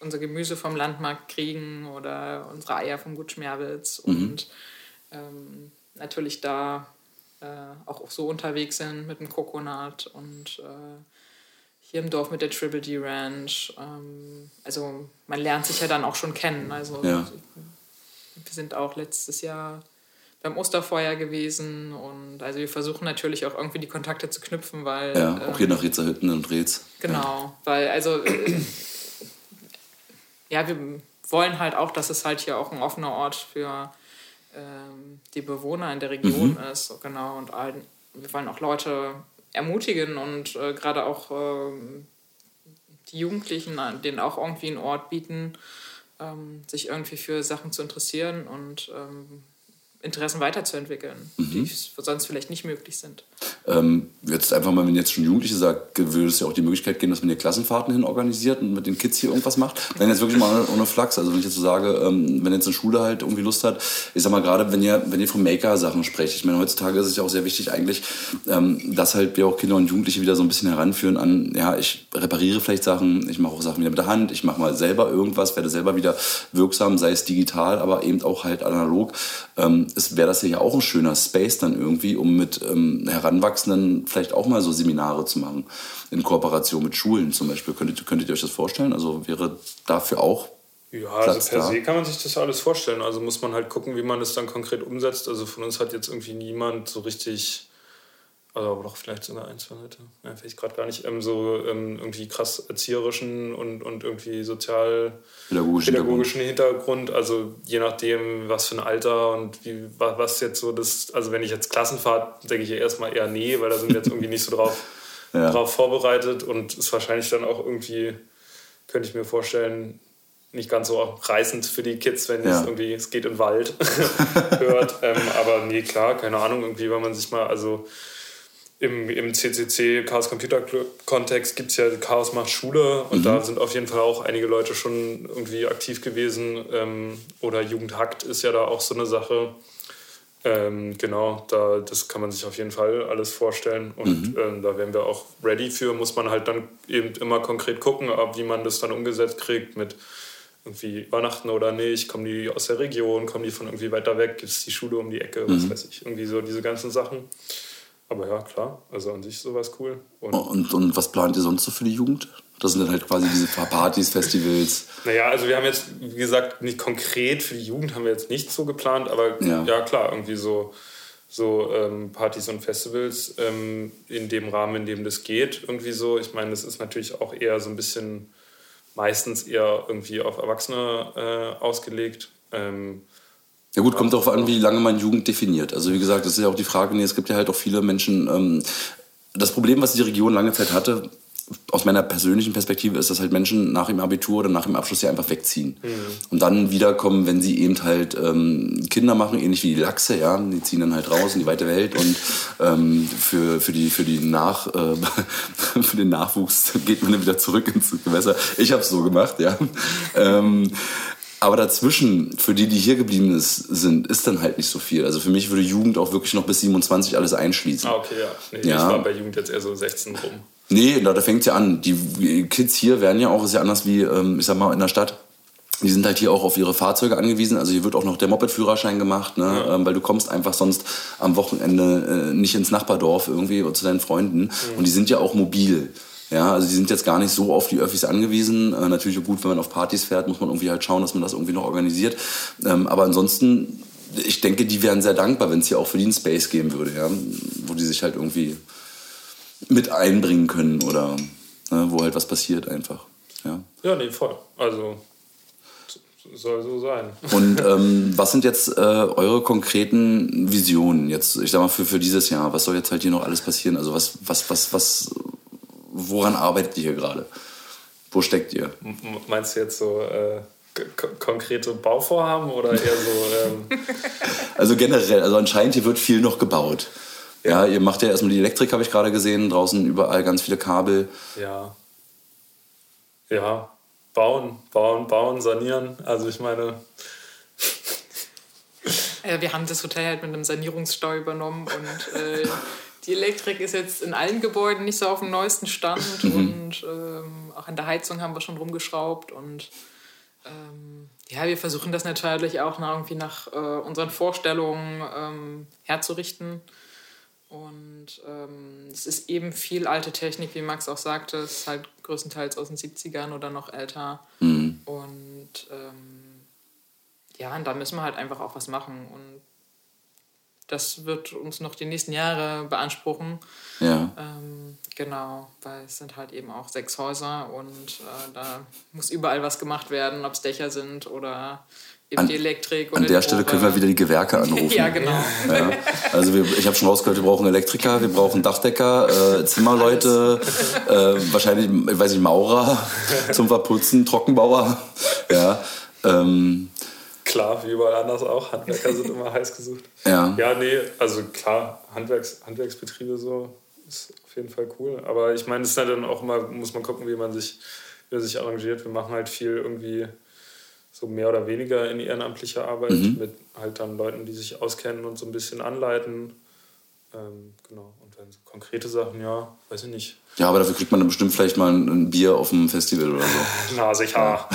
unser Gemüse vom Landmarkt kriegen oder unsere Eier vom Gut Schmerwitz mhm. und ähm, natürlich da äh, auch so unterwegs sind mit dem Coconut und äh, hier im Dorf mit der Triple D Ranch. Ähm, also man lernt sich ja dann auch schon kennen. Also ja. wir sind auch letztes Jahr beim Osterfeuer gewesen und also wir versuchen natürlich auch irgendwie die Kontakte zu knüpfen, weil ja auch ähm, hier nach Rezerhütten und Rez. Genau, ja. weil also äh, ja wir wollen halt auch, dass es halt hier auch ein offener Ort für ähm, die Bewohner in der Region mhm. ist, genau und allen, wir wollen auch Leute ermutigen und äh, gerade auch äh, die Jugendlichen denen auch irgendwie einen Ort bieten, ähm, sich irgendwie für Sachen zu interessieren und ähm, Interessen weiterzuentwickeln, mhm. die sonst vielleicht nicht möglich sind. Ähm, jetzt einfach mal, wenn jetzt schon Jugendliche sagt, würde es ja auch die Möglichkeit geben, dass man hier Klassenfahrten hin organisiert und mit den Kids hier irgendwas macht. Wenn jetzt wirklich mal ohne Flachs, also wenn ich jetzt so sage, ähm, wenn jetzt eine Schule halt irgendwie Lust hat, ich sag mal gerade, wenn ihr, wenn ihr von Maker-Sachen sprecht, ich meine, heutzutage ist es ja auch sehr wichtig eigentlich, ähm, dass halt wir auch Kinder und Jugendliche wieder so ein bisschen heranführen an, ja, ich repariere vielleicht Sachen, ich mache auch Sachen wieder mit der Hand, ich mache mal selber irgendwas, werde selber wieder wirksam, sei es digital, aber eben auch halt analog. Wäre das ja auch ein schöner Space dann irgendwie, um mit ähm, Heranwachsenden vielleicht auch mal so Seminare zu machen, in Kooperation mit Schulen zum Beispiel. Könntet, könntet ihr euch das vorstellen? Also wäre dafür auch ja, also Platz also per da? se kann man sich das alles vorstellen. Also muss man halt gucken, wie man das dann konkret umsetzt. Also von uns hat jetzt irgendwie niemand so richtig also aber doch vielleicht sogar ein, zwei Leute, ja, vielleicht gerade gar nicht, ähm, so ähm, irgendwie krass erzieherischen und, und irgendwie sozial pädagogischen, pädagogischen Hintergrund. Also je nachdem, was für ein Alter und wie, was jetzt so das, also wenn ich jetzt Klassenfahrt, denke ich ja erstmal eher nee, weil da sind wir jetzt irgendwie nicht so drauf, ja. drauf vorbereitet und ist wahrscheinlich dann auch irgendwie, könnte ich mir vorstellen, nicht ganz so reißend für die Kids, wenn ja. es irgendwie, es geht in den Wald hört. Ähm, aber nee, klar, keine Ahnung, irgendwie, wenn man sich mal, also im, im CCC Chaos Computer Kontext gibt es ja Chaos macht Schule und mhm. da sind auf jeden Fall auch einige Leute schon irgendwie aktiv gewesen. Ähm, oder Jugend hackt ist ja da auch so eine Sache. Ähm, genau, da, das kann man sich auf jeden Fall alles vorstellen und mhm. ähm, da wären wir auch ready für. Muss man halt dann eben immer konkret gucken, ob, wie man das dann umgesetzt kriegt mit irgendwie übernachten oder nicht, kommen die aus der Region, kommen die von irgendwie weiter weg, gibt es die Schule um die Ecke, mhm. was weiß ich, irgendwie so diese ganzen Sachen. Aber ja, klar, also an sich sowas cool. Und, und, und was plant ihr sonst so für die Jugend? Das sind dann halt quasi diese Partys, Festivals. Naja, also wir haben jetzt, wie gesagt, nicht konkret für die Jugend haben wir jetzt nicht so geplant, aber ja, ja klar, irgendwie so, so ähm, Partys und Festivals ähm, in dem Rahmen, in dem das geht, irgendwie so. Ich meine, das ist natürlich auch eher so ein bisschen meistens eher irgendwie auf Erwachsene äh, ausgelegt. Ähm, ja gut, kommt darauf an, wie lange man Jugend definiert. Also wie gesagt, das ist ja auch die Frage, nee, es gibt ja halt auch viele Menschen, ähm, das Problem, was die Region lange Zeit hatte, aus meiner persönlichen Perspektive ist, dass halt Menschen nach dem Abitur oder nach dem Abschluss ja einfach wegziehen. Mhm. Und dann wiederkommen, wenn sie eben halt ähm, Kinder machen, ähnlich wie die Lachse, ja, die ziehen dann halt raus in die weite Welt und ähm, für, für, die, für, die Nach, äh, für den Nachwuchs geht man dann wieder zurück ins Gewässer. Ich habe es so gemacht, ja. ähm, aber dazwischen, für die, die hier geblieben ist, sind, ist dann halt nicht so viel. Also für mich würde Jugend auch wirklich noch bis 27 alles einschließen. Ah, okay, ja. Nee, ja. Ich war bei Jugend jetzt eher so 16 rum. Nee, da, da fängt es ja an. Die Kids hier werden ja auch, ist ja anders wie, ähm, ich sag mal, in der Stadt. Die sind halt hier auch auf ihre Fahrzeuge angewiesen. Also hier wird auch noch der Moped-Führerschein gemacht, ne? Ja. Ähm, weil du kommst einfach sonst am Wochenende äh, nicht ins Nachbardorf irgendwie oder zu deinen Freunden. Mhm. Und die sind ja auch mobil. Ja, also die sind jetzt gar nicht so auf die Öffis angewiesen. Äh, natürlich gut, wenn man auf Partys fährt, muss man irgendwie halt schauen, dass man das irgendwie noch organisiert. Ähm, aber ansonsten, ich denke, die wären sehr dankbar, wenn es hier auch für die einen Space geben würde, ja, wo die sich halt irgendwie mit einbringen können oder ne, wo halt was passiert einfach. Ja, ja nee, voll. Also soll so sein. Und ähm, was sind jetzt äh, eure konkreten Visionen jetzt, ich sag mal, für, für dieses Jahr? Was soll jetzt halt hier noch alles passieren? Also was, was, was, was, woran arbeitet ihr hier gerade? Wo steckt ihr? Meinst du jetzt so äh, konkrete Bauvorhaben oder eher so? Ähm also generell, also anscheinend hier wird viel noch gebaut. Ja, ja ihr macht ja erstmal die Elektrik, habe ich gerade gesehen, draußen überall ganz viele Kabel. Ja. Ja, bauen, bauen, bauen, sanieren. Also ich meine. Wir haben das Hotel halt mit einem Sanierungsstau übernommen und äh, die Elektrik ist jetzt in allen Gebäuden nicht so auf dem neuesten Stand mhm. und ähm, auch an der Heizung haben wir schon rumgeschraubt und ähm, ja, wir versuchen das natürlich auch nach, irgendwie nach äh, unseren Vorstellungen ähm, herzurichten. Und ähm, es ist eben viel alte Technik, wie Max auch sagte. Es ist halt größtenteils aus den 70ern oder noch älter. Mhm. Und ähm, ja, und da müssen wir halt einfach auch was machen. Und das wird uns noch die nächsten Jahre beanspruchen. Ja. Ähm, genau, weil es sind halt eben auch sechs Häuser und äh, da muss überall was gemacht werden, ob es Dächer sind oder eben an, die Elektrik. Oder an der Stelle können wir wieder die Gewerke anrufen. ja, genau. Ja. Also wir, ich habe schon rausgehört, wir brauchen Elektriker, wir brauchen Dachdecker, äh, Zimmerleute, äh, wahrscheinlich, ich weiß nicht, Maurer zum Verputzen, Trockenbauer. Ja. Ähm, Klar, wie überall anders auch. Handwerker sind immer heiß gesucht. Ja. Ja, nee, also klar, Handwerks, Handwerksbetriebe so ist auf jeden Fall cool. Aber ich meine, es ist halt dann auch immer, muss man gucken, wie man sich, wie man sich arrangiert. Wir machen halt viel irgendwie so mehr oder weniger in ehrenamtlicher Arbeit mhm. mit halt dann Leuten, die sich auskennen und so ein bisschen anleiten. Ähm, genau. Und dann so konkrete Sachen, ja, weiß ich nicht. Ja, aber dafür kriegt man dann bestimmt vielleicht mal ein, Bier auf dem Festival oder so. Na, sicher.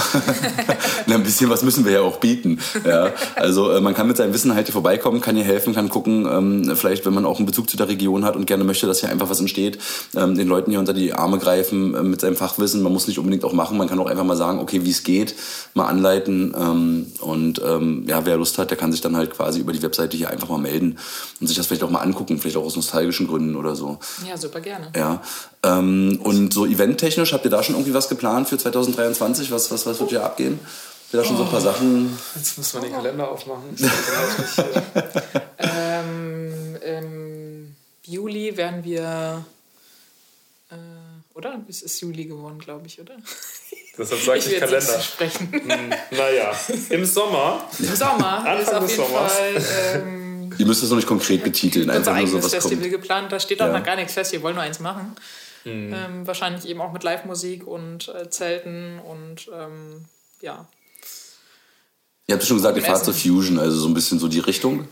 Na, ein bisschen was müssen wir ja auch bieten. Ja, also äh, man kann mit seinem Wissen halt hier vorbeikommen, kann hier helfen, kann gucken, ähm, vielleicht wenn man auch einen Bezug zu der Region hat und gerne möchte, dass hier einfach was entsteht, ähm, den Leuten hier unter die Arme greifen äh, mit seinem Fachwissen. Man muss nicht unbedingt auch machen, man kann auch einfach mal sagen, okay, wie es geht, mal anleiten. Ähm, und ähm, ja, wer Lust hat, der kann sich dann halt quasi über die Webseite hier einfach mal melden und sich das vielleicht auch mal angucken, vielleicht auch aus nostalgischen Gründen oder so. Ja, super gerne. Ja. Ähm, und so eventtechnisch, habt ihr da schon irgendwie was geplant für 2023? Was, was, was wird hier abgehen? Habt ihr da schon oh, so ein paar oh. Sachen? Jetzt muss man den Kalender aufmachen. ähm, Im Juli werden wir. Äh, oder? Es ist Juli geworden, glaube ich, oder? Deshalb sage ich, ich Kalender. Sprechen. Hm, naja, im Sommer. Im Sommer Anfang ist auf jeden Sommers. Fall. Ähm, Ihr müsst es noch nicht konkret betiteln. Unser eigenes so, Festival kommt. geplant, da steht auch ja. noch gar nichts fest, wir wollen nur eins machen. Mhm. Ähm, wahrscheinlich eben auch mit Live-Musik und äh, Zelten und ähm, ja. Ihr habt schon gesagt, ihr fahrt zur Fusion, also so ein bisschen so die Richtung.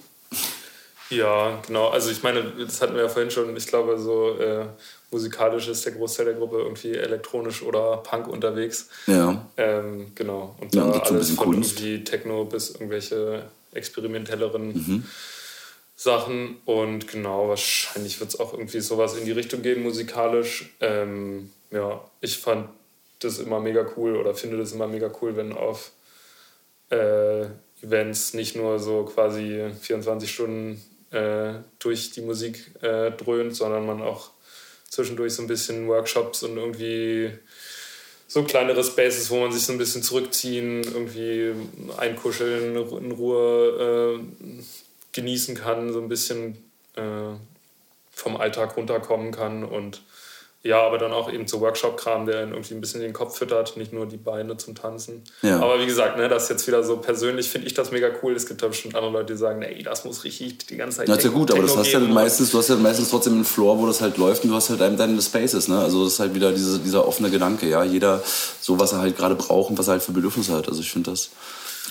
Ja, genau. Also ich meine, das hatten wir ja vorhin schon. Ich glaube, so äh, musikalisch ist der Großteil der Gruppe irgendwie elektronisch oder Punk unterwegs. Ja. Ähm, genau. Und ja, da alles von Kunst. irgendwie Techno bis irgendwelche experimentelleren mhm. Sachen. Und genau, wahrscheinlich wird es auch irgendwie sowas in die Richtung gehen, musikalisch. Ähm, ja, ich fand das immer mega cool oder finde das immer mega cool, wenn auf äh, Events nicht nur so quasi 24 Stunden äh, durch die Musik äh, dröhnt, sondern man auch zwischendurch so ein bisschen Workshops und irgendwie so kleinere Spaces, wo man sich so ein bisschen zurückziehen, irgendwie einkuscheln, in Ruhe äh, genießen kann, so ein bisschen äh, vom Alltag runterkommen kann und ja, aber dann auch eben zu Workshop-Kram, der irgendwie ein bisschen den Kopf füttert, nicht nur die Beine zum Tanzen. Ja. Aber wie gesagt, ne, das ist jetzt wieder so persönlich, finde ich das mega cool. Es gibt da bestimmt andere Leute, die sagen, ey, das muss richtig die ganze Zeit. Ja, ist ja gut, aber das hast ja meistens, du hast ja meistens trotzdem einen Floor, wo das halt läuft und du hast halt deine Spaces, ne? Also das ist halt wieder diese, dieser offene Gedanke, ja. Jeder so, was er halt gerade braucht und was er halt für Bedürfnisse hat. Also ich finde das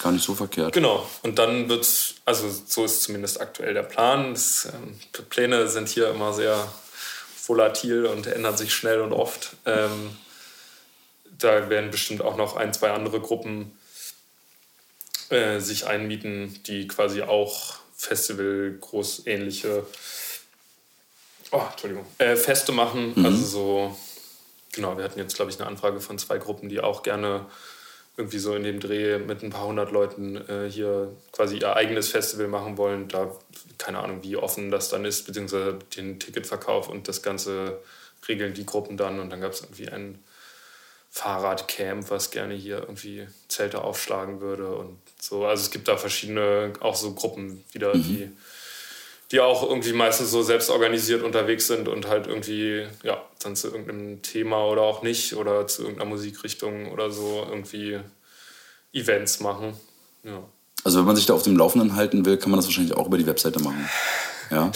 gar nicht so verkehrt. Genau. Und dann wird's, also so ist zumindest aktuell der Plan. Das, ähm, Pläne sind hier immer sehr volatil und ändert sich schnell und oft. Ähm, da werden bestimmt auch noch ein, zwei andere Gruppen äh, sich einmieten, die quasi auch Festival großähnliche oh, Entschuldigung, äh, Feste machen. Mhm. Also so genau, wir hatten jetzt, glaube ich, eine Anfrage von zwei Gruppen, die auch gerne irgendwie so in dem Dreh mit ein paar hundert Leuten äh, hier quasi ihr eigenes Festival machen wollen. Da keine Ahnung, wie offen das dann ist, beziehungsweise den Ticketverkauf und das Ganze regeln die Gruppen dann. Und dann gab es irgendwie ein Fahrradcamp, was gerne hier irgendwie Zelte aufschlagen würde und so. Also es gibt da verschiedene, auch so Gruppen wieder, die die auch irgendwie meistens so selbst organisiert unterwegs sind und halt irgendwie, ja, dann zu irgendeinem Thema oder auch nicht oder zu irgendeiner Musikrichtung oder so irgendwie Events machen. Ja. Also wenn man sich da auf dem Laufenden halten will, kann man das wahrscheinlich auch über die Webseite machen. Ja.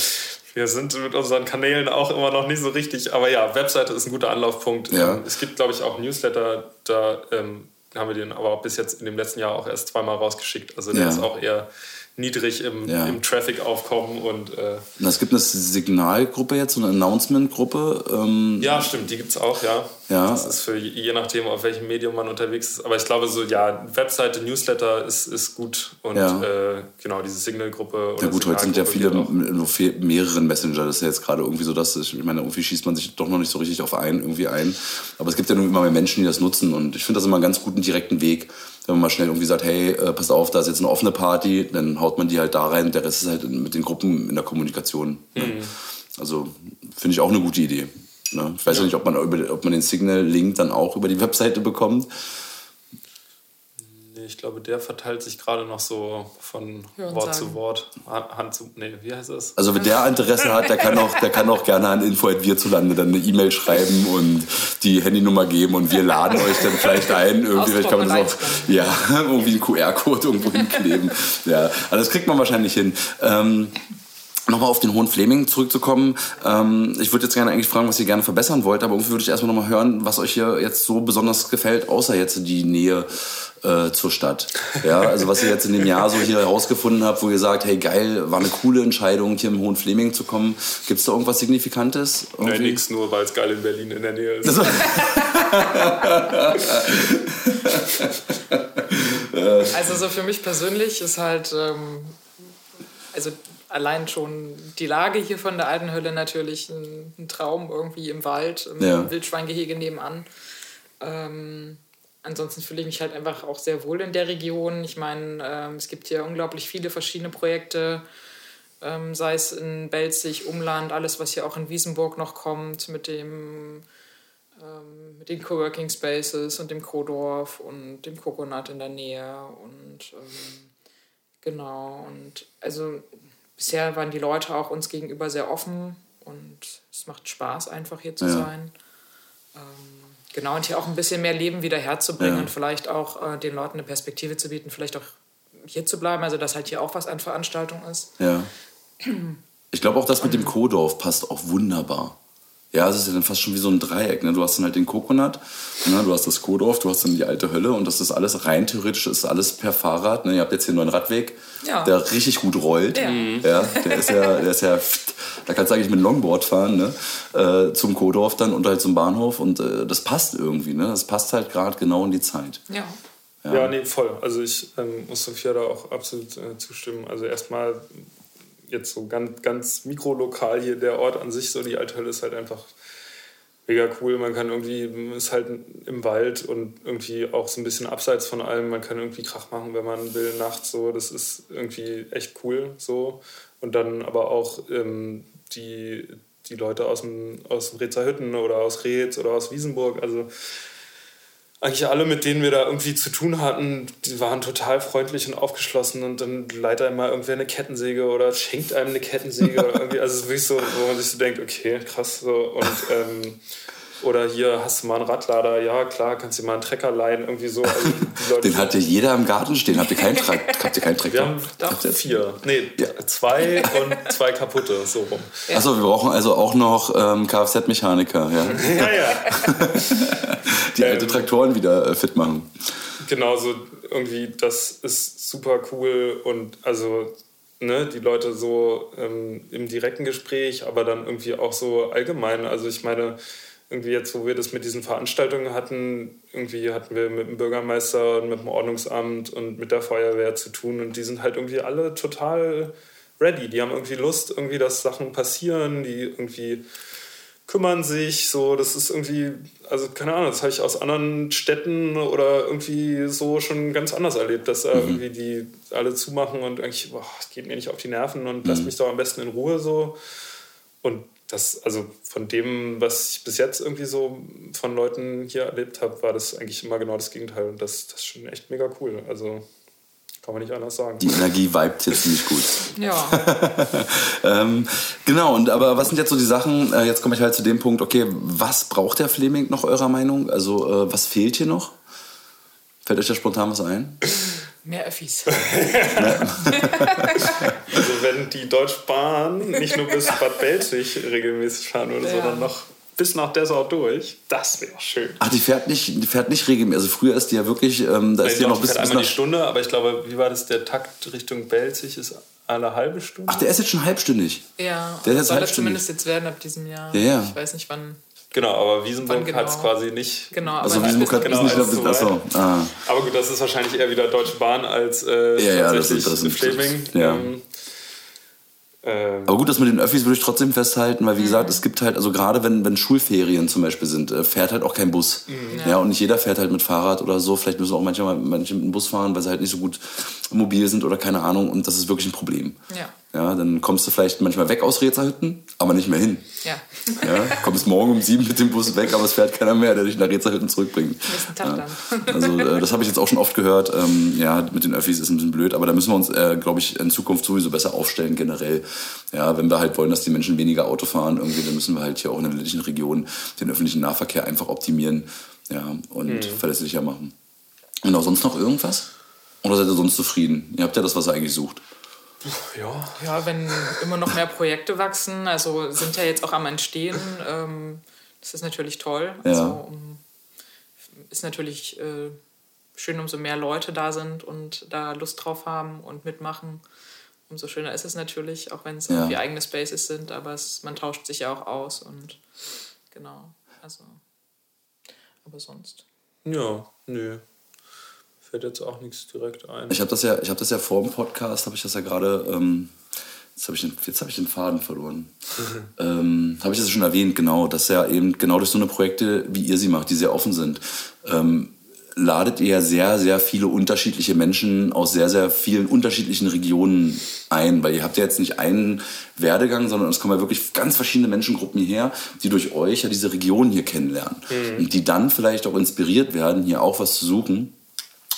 Wir sind mit unseren Kanälen auch immer noch nicht so richtig, aber ja, Webseite ist ein guter Anlaufpunkt. Ja. Ähm, es gibt, glaube ich, auch Newsletter, da ähm, haben wir den aber auch bis jetzt in dem letzten Jahr auch erst zweimal rausgeschickt. Also der ja. ist auch eher niedrig im, ja. im Traffic aufkommen. Und, äh es gibt eine Signalgruppe jetzt, so eine Announcement-Gruppe. Ähm ja, stimmt, die gibt es auch, ja. Ja. Das ist für je nachdem, auf welchem Medium man unterwegs ist. Aber ich glaube, so, ja, Webseite, Newsletter ist, ist gut. Und ja. äh, genau, diese Signal-Gruppe. Ja, gut, heute sind ja viele auf mehreren Messenger. Das ist ja jetzt gerade irgendwie so, dass ich meine, irgendwie schießt man sich doch noch nicht so richtig auf einen irgendwie ein. Aber es gibt ja nun immer mehr Menschen, die das nutzen. Und ich finde das immer einen ganz guten direkten Weg wenn man mal schnell irgendwie sagt, hey, äh, pass auf, da ist jetzt eine offene Party, dann haut man die halt da rein. Der Rest ist halt mit den Gruppen in der Kommunikation. Ne? Mhm. Also finde ich auch eine gute Idee. Ne? Ich weiß ja. nicht, ob man, über, ob man den Signal-Link dann auch über die Webseite bekommt. Nee, ich glaube, der verteilt sich gerade noch so von Hören Wort sagen. zu Wort, Hand zu. Nee, wie heißt das? Also, wenn der Interesse hat, der kann auch, der kann auch gerne an info wir zu lande dann eine E-Mail schreiben und die Handynummer geben und wir laden euch dann vielleicht ein. Irgendwie vielleicht kann man das auch, ja, irgendwie einen QR-Code irgendwo hinkleben. Ja, also das kriegt man wahrscheinlich hin. Ähm, Nochmal auf den Hohen Fleming zurückzukommen. Ähm, ich würde jetzt gerne eigentlich fragen, was ihr gerne verbessern wollt, aber irgendwie würde ich erstmal nochmal hören, was euch hier jetzt so besonders gefällt, außer jetzt die Nähe äh, zur Stadt. Ja, also was ihr jetzt in dem Jahr so hier herausgefunden habt, wo ihr sagt, hey geil, war eine coole Entscheidung, hier im Hohen Fleming zu kommen. Gibt es da irgendwas Signifikantes? Irgendwie? Nein, nichts, nur weil es geil in Berlin in der Nähe ist. also so für mich persönlich ist halt, ähm, also allein schon die Lage hier von der alten Hölle natürlich ein, ein Traum irgendwie im Wald, im ja. Wildschweingehege nebenan. Ähm, ansonsten fühle ich mich halt einfach auch sehr wohl in der Region. Ich meine, ähm, es gibt hier unglaublich viele verschiedene Projekte, ähm, sei es in Belzig, Umland, alles, was hier auch in Wiesenburg noch kommt, mit dem ähm, mit den Coworking Spaces und dem Kodorf und dem Coconut in der Nähe und ähm, genau und also bisher waren die Leute auch uns gegenüber sehr offen und es macht Spaß einfach hier zu ja. sein. Ähm, Genau, und hier auch ein bisschen mehr Leben wieder herzubringen ja. und vielleicht auch äh, den Leuten eine Perspektive zu bieten, vielleicht auch hier zu bleiben, also dass halt hier auch was an Veranstaltung ist. Ja. Ich glaube auch, das mit dem Kodorf passt auch wunderbar. Ja, es ist ja dann fast schon wie so ein Dreieck. Ne? Du hast dann halt den Coconut, ne? du hast das Kodorf, du hast dann die alte Hölle und das ist alles rein theoretisch, ist alles per Fahrrad. Ne? Ihr habt jetzt hier einen neuen Radweg, ja. der richtig gut rollt. Ja. ja. der ist ja, der ist ja, da kannst du eigentlich mit Longboard fahren, ne? Äh, zum Kodorf dann und halt zum Bahnhof und äh, das passt irgendwie, ne? Das passt halt gerade genau in die Zeit. Ja. Ja, ja nee, voll. Also ich ähm, muss Sophia da auch absolut äh, zustimmen. Also erstmal jetzt so ganz, ganz mikrolokal hier der Ort an sich, so die Alte Hölle ist halt einfach mega cool. Man kann irgendwie, ist halt im Wald und irgendwie auch so ein bisschen abseits von allem. Man kann irgendwie Krach machen, wenn man will, nachts so. Das ist irgendwie echt cool so. Und dann aber auch ähm, die, die Leute aus dem, aus Retzer Hütten oder aus Reetz oder aus Wiesenburg, also eigentlich alle, mit denen wir da irgendwie zu tun hatten, die waren total freundlich und aufgeschlossen und dann leitet einem mal irgendwer eine Kettensäge oder schenkt einem eine Kettensäge oder irgendwie. Also es ist wirklich so, wo man sich so denkt, okay, krass. So. Und ähm, oder hier hast du mal einen Radlader, ja klar, kannst du mal einen Trecker leihen, irgendwie so. Also Den hatte jeder im Garten stehen. Habt ihr keinen, Tra habt ihr keinen Trecker? Wir haben vier. Nee, ja. zwei und zwei kaputte, so rum. Achso, wir brauchen also auch noch ähm, Kfz-Mechaniker, ja. ja, ja. Die alte ähm, Traktoren wieder äh, fit machen. Genau, so irgendwie, das ist super cool und also Ne, die Leute so ähm, im direkten Gespräch, aber dann irgendwie auch so allgemein. Also ich meine, irgendwie jetzt, wo wir das mit diesen Veranstaltungen hatten, irgendwie hatten wir mit dem Bürgermeister und mit dem Ordnungsamt und mit der Feuerwehr zu tun und die sind halt irgendwie alle total ready. Die haben irgendwie Lust, irgendwie, dass Sachen passieren, die irgendwie kümmern sich, so, das ist irgendwie, also keine Ahnung, das habe ich aus anderen Städten oder irgendwie so schon ganz anders erlebt, dass da mhm. irgendwie die alle zumachen und eigentlich, boah, es geht mir nicht auf die Nerven und mhm. lass mich doch am besten in Ruhe so. Und das, also von dem, was ich bis jetzt irgendwie so von Leuten hier erlebt habe, war das eigentlich immer genau das Gegenteil. Und das, das ist schon echt mega cool. Also kann man nicht anders sagen. Die Energie vibet jetzt ziemlich gut. Ja. ähm, genau, und aber was sind jetzt so die Sachen? Äh, jetzt komme ich halt zu dem Punkt, okay, was braucht der Fleming noch eurer Meinung? Also, äh, was fehlt hier noch? Fällt euch da spontan was ein? Mehr Öffis. also wenn die Deutsche Bahn nicht nur bis Bad Belzig regelmäßig fahren würde, ja. sondern noch bis nach Dessau durch, das wäre schön. Ach, die fährt nicht, die fährt nicht regelmäßig. Also früher ist die ja wirklich, ähm, da ist die ja noch bis, bis einmal die Stunde, aber ich glaube, wie war das, der Takt Richtung Belzig ist alle halbe Stunde? Ach, der ist jetzt schon halbstündig. Ja, der ist jetzt soll halbstündig. zumindest jetzt werden ab diesem Jahr. Ja, ja. Ich weiß nicht wann. Genau, aber Wiesenburg genau? hat es quasi nicht. Genau, aber also Wiesenburg hat genau, nicht noch bis so ah. Aber gut, das ist wahrscheinlich eher wieder Deutsche Bahn als äh, ja, ja, tatsächlich das ist, das Fleming. Ja. Ähm, ähm, Aber gut, das mit den Öffis würde ich trotzdem festhalten, weil wie mhm. gesagt, es gibt halt, also gerade wenn, wenn Schulferien zum Beispiel sind, äh, fährt halt auch kein Bus. Mhm. Ja. ja. und nicht jeder fährt halt mit Fahrrad oder so. Vielleicht müssen auch manchmal manche mit dem Bus fahren, weil sie halt nicht so gut mobil sind oder keine Ahnung. Und das ist wirklich ein Problem. Ja. Ja, dann kommst du vielleicht manchmal weg aus Rezerhütten, aber nicht mehr hin. Ja. ja. Kommst morgen um sieben mit dem Bus weg, aber es fährt keiner mehr, der dich nach Rezerhütten zurückbringt. Tag ja. dann. Also äh, das habe ich jetzt auch schon oft gehört. Ähm, ja, mit den Öffis ist ein bisschen blöd, aber da müssen wir uns, äh, glaube ich, in Zukunft sowieso besser aufstellen generell. Ja, wenn wir halt wollen, dass die Menschen weniger Auto fahren, irgendwie, dann müssen wir halt hier auch in der ländlichen Region den öffentlichen Nahverkehr einfach optimieren ja, und mhm. verlässlicher machen. Genau, sonst noch irgendwas? Oder seid ihr sonst zufrieden? Ihr habt ja das, was ihr eigentlich sucht. Ja. Ja, wenn immer noch mehr Projekte wachsen, also sind ja jetzt auch am Entstehen, ähm, das ist natürlich toll. Ja. Also, um, ist natürlich äh, schön, umso mehr Leute da sind und da Lust drauf haben und mitmachen. Umso schöner ist es natürlich, auch wenn es ja. irgendwie eigene Spaces sind, aber es, man tauscht sich ja auch aus und genau. Also, aber sonst. Ja, nö fällt jetzt auch nichts direkt ein. Ich habe das ja, ich habe das ja vor dem Podcast, habe ich das ja gerade. Ähm, jetzt habe ich, den, hab ich den Faden verloren. ähm, habe ich das schon erwähnt, genau, dass ja eben genau durch so eine Projekte, wie ihr sie macht, die sehr offen sind, ähm, ladet ihr ja sehr, sehr viele unterschiedliche Menschen aus sehr, sehr vielen unterschiedlichen Regionen ein, weil ihr habt ja jetzt nicht einen Werdegang, sondern es kommen ja wirklich ganz verschiedene Menschengruppen hierher, die durch euch ja diese Region hier kennenlernen mhm. und die dann vielleicht auch inspiriert werden, hier auch was zu suchen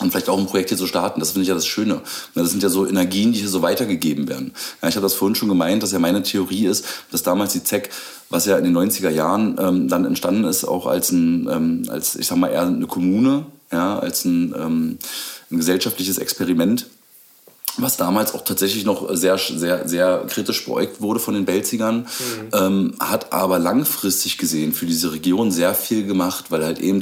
und vielleicht auch ein Projekt hier zu starten. Das finde ich ja das Schöne. Das sind ja so Energien, die hier so weitergegeben werden. Ja, ich habe das vorhin schon gemeint, dass ja meine Theorie ist, dass damals die ZEC, was ja in den 90er Jahren ähm, dann entstanden ist, auch als ein, ähm, als ich sag mal eher eine Kommune, ja, als ein, ähm, ein gesellschaftliches Experiment, was damals auch tatsächlich noch sehr, sehr, sehr kritisch beäugt wurde von den Belzigern, mhm. ähm, hat aber langfristig gesehen für diese Region sehr viel gemacht, weil halt eben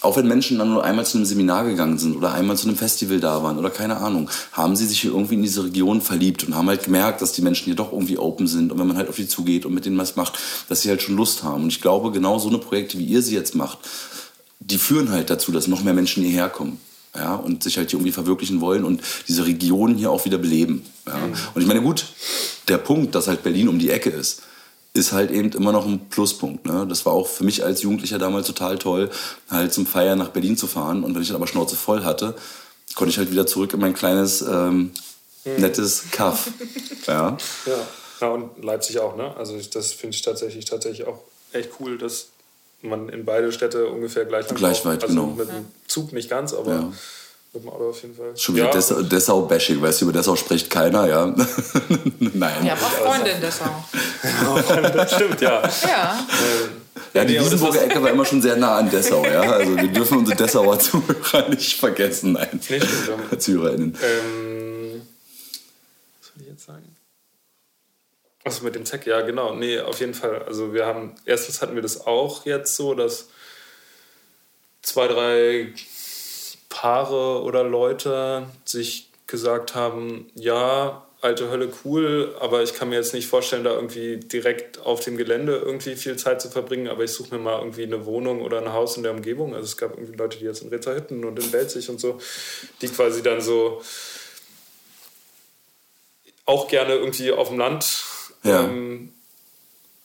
auch wenn Menschen dann nur einmal zu einem Seminar gegangen sind oder einmal zu einem Festival da waren oder keine Ahnung, haben sie sich hier irgendwie in diese Region verliebt und haben halt gemerkt, dass die Menschen hier doch irgendwie open sind und wenn man halt auf die zugeht und mit denen was macht, dass sie halt schon Lust haben. Und ich glaube, genau so eine Projekte, wie ihr sie jetzt macht, die führen halt dazu, dass noch mehr Menschen hierher kommen. Ja, und sich halt hier irgendwie verwirklichen wollen und diese Region hier auch wieder beleben. Ja. Mhm. Und ich meine, gut, der Punkt, dass halt Berlin um die Ecke ist, ist halt eben immer noch ein Pluspunkt. Ne? Das war auch für mich als Jugendlicher damals total toll, halt zum Feiern nach Berlin zu fahren. Und wenn ich dann aber Schnauze voll hatte, konnte ich halt wieder zurück in mein kleines, ähm, hm. nettes Kaff. ja. ja. Ja, und Leipzig auch, ne? Also das finde ich tatsächlich, tatsächlich auch echt cool, dass man in beide Städte ungefähr gleich Gleich weit, also genau. Mit dem Zug nicht ganz, aber ja. Mit dem Auto auf jeden Fall. Schon wieder ja. Dessau, Dessau-Bashing, weißt du, über Dessau spricht keiner, ja? Nein. Ja, aber Freunde in Dessau. das stimmt, ja. Ja. Ja, die Wiesenburger Ecke war immer schon sehr nah an Dessau, ja. Also wir dürfen unsere Dessauer Zuhörer nicht vergessen, nein. Nicht stimmt. ZuhörerInnen. Ähm, was soll ich jetzt sagen? Achso, mit dem Tech, ja, genau. Nee, auf jeden Fall. Also wir haben, erstens hatten wir das auch jetzt so, dass zwei, drei Paare oder Leute sich gesagt haben, ja, alte Hölle cool, aber ich kann mir jetzt nicht vorstellen, da irgendwie direkt auf dem Gelände irgendwie viel Zeit zu verbringen, aber ich suche mir mal irgendwie eine Wohnung oder ein Haus in der Umgebung. Also es gab irgendwie Leute, die jetzt in Rezerhütten und in Belzig und so, die quasi dann so auch gerne irgendwie auf dem Land ja. ähm,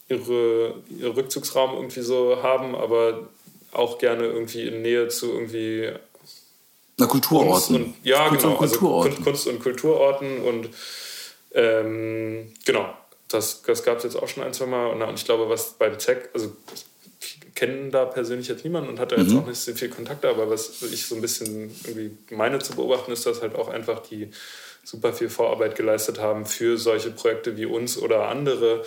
ihre, ihr Rückzugsraum irgendwie so haben, aber auch gerne irgendwie in Nähe zu irgendwie Na, Kulturorten. und, ja, Kunst- genau, und also Kulturorten. Kun- Kunst- und Kulturorten und ähm, genau, das, das gab es jetzt auch schon ein, zwei Mal und, und ich glaube, was beim ZEC, also ich kenne da persönlich jetzt niemanden und hatte jetzt Mhm. auch nicht so viel Kontakte, aber was ich so ein bisschen irgendwie meine zu beobachten, ist, dass halt auch einfach die super viel Vorarbeit geleistet haben für solche Projekte wie uns oder andere,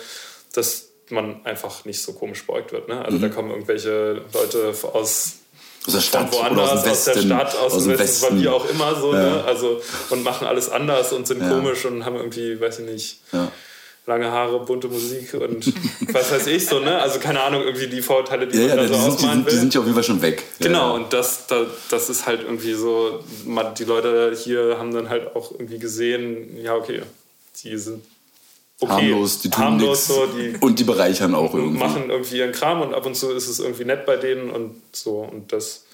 dass man einfach nicht so komisch beäugt wird. Ne? Also Mhm. da kommen irgendwelche Leute aus Aus der Stadt woanders, aus dem aus, der Westen, Stadt, aus, aus dem dem Westen, von wie Westen. auch immer so, Ja. ne? Also und machen alles anders und sind Ja. komisch und haben irgendwie, weiß ich nicht, Ja. lange Haare, bunte Musik und was weiß ich so, ne? Also keine Ahnung, irgendwie die Vorurteile, die Ja, man da die so sind, die, ausmalen sind, die will. sind ja auf jeden Fall schon weg. Genau, und das, das, das ist halt irgendwie so, die Leute hier haben dann halt auch irgendwie gesehen, ja, okay, die sind okay, harmlos, die tun harmlos nichts. so, die und die bereichern auch irgendwie. machen irgendwie ihren Kram und ab und zu ist es irgendwie nett bei denen und so. Und das,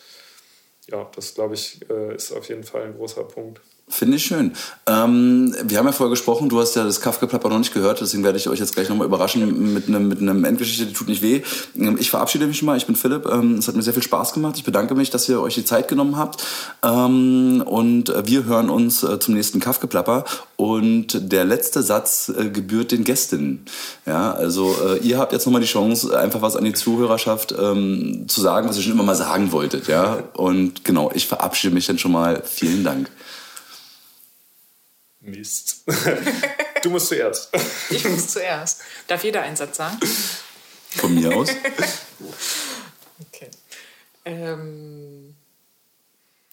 ja, das glaube ich, äh, ist auf jeden Fall ein großer Punkt. Finde ich schön. Ähm, wir haben ja vorher gesprochen, du hast ja das Kaffgeplapper noch nicht gehört, deswegen werde ich euch jetzt gleich nochmal überraschen mit einem, mit Endgeschichte, die tut nicht weh. Ähm, Ich verabschiede mich schon mal, ich bin Philipp. Ähm, Es hat mir sehr viel Spaß gemacht. Ich bedanke mich, dass ihr euch die Zeit genommen habt. Ähm, Und äh, wir hören uns äh, zum nächsten Kaffgeplapper. Und der letzte Satz äh, gebührt den Gästinnen. Ja, also äh, ihr habt jetzt nochmal die Chance, einfach was an die Zuhörerschaft ähm, zu sagen, was ihr schon immer mal sagen wolltet. Ja, und genau, ich verabschiede mich dann schon mal. Vielen Dank. Mist. du musst zuerst. Ich muss zuerst. Darf jeder einen Satz sagen? Von mir aus. Okay. Ähm,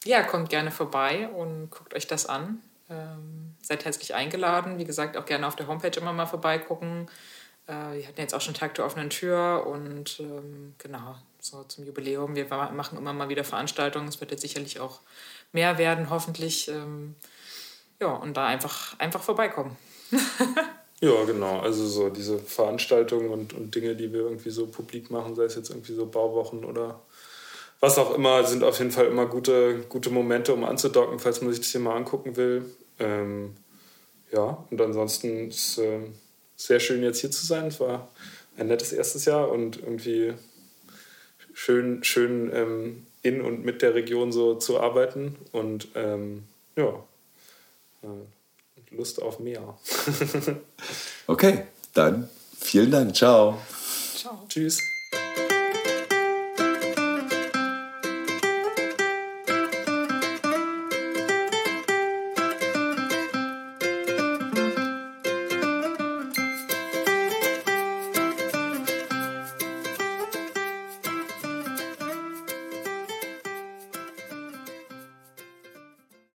ja, kommt gerne vorbei und guckt euch das an. Ähm, seid herzlich eingeladen. Wie gesagt, auch gerne auf der Homepage immer mal vorbeigucken. Äh, wir hatten jetzt auch schon Tag der offenen Tür und ähm, genau, so zum Jubiläum. Wir machen immer mal wieder Veranstaltungen. Es wird jetzt sicherlich auch mehr werden, hoffentlich. Ja, und da einfach, einfach vorbeikommen. Ja, genau. Also so diese Veranstaltungen und, und Dinge, die wir irgendwie so publik machen, sei es jetzt irgendwie so Bauwochen oder was auch immer, sind auf jeden Fall immer gute, gute Momente, um anzudocken, falls man sich das hier mal angucken will. Ähm, ja, und ansonsten ist ähm, sehr schön jetzt hier zu sein. Es war ein nettes erstes Jahr und irgendwie schön, schön ähm, in und mit der Region so zu arbeiten und ähm, ja, äh, Lust auf mehr. Okay, dann vielen Dank. Ciao. Ciao. Tschüss.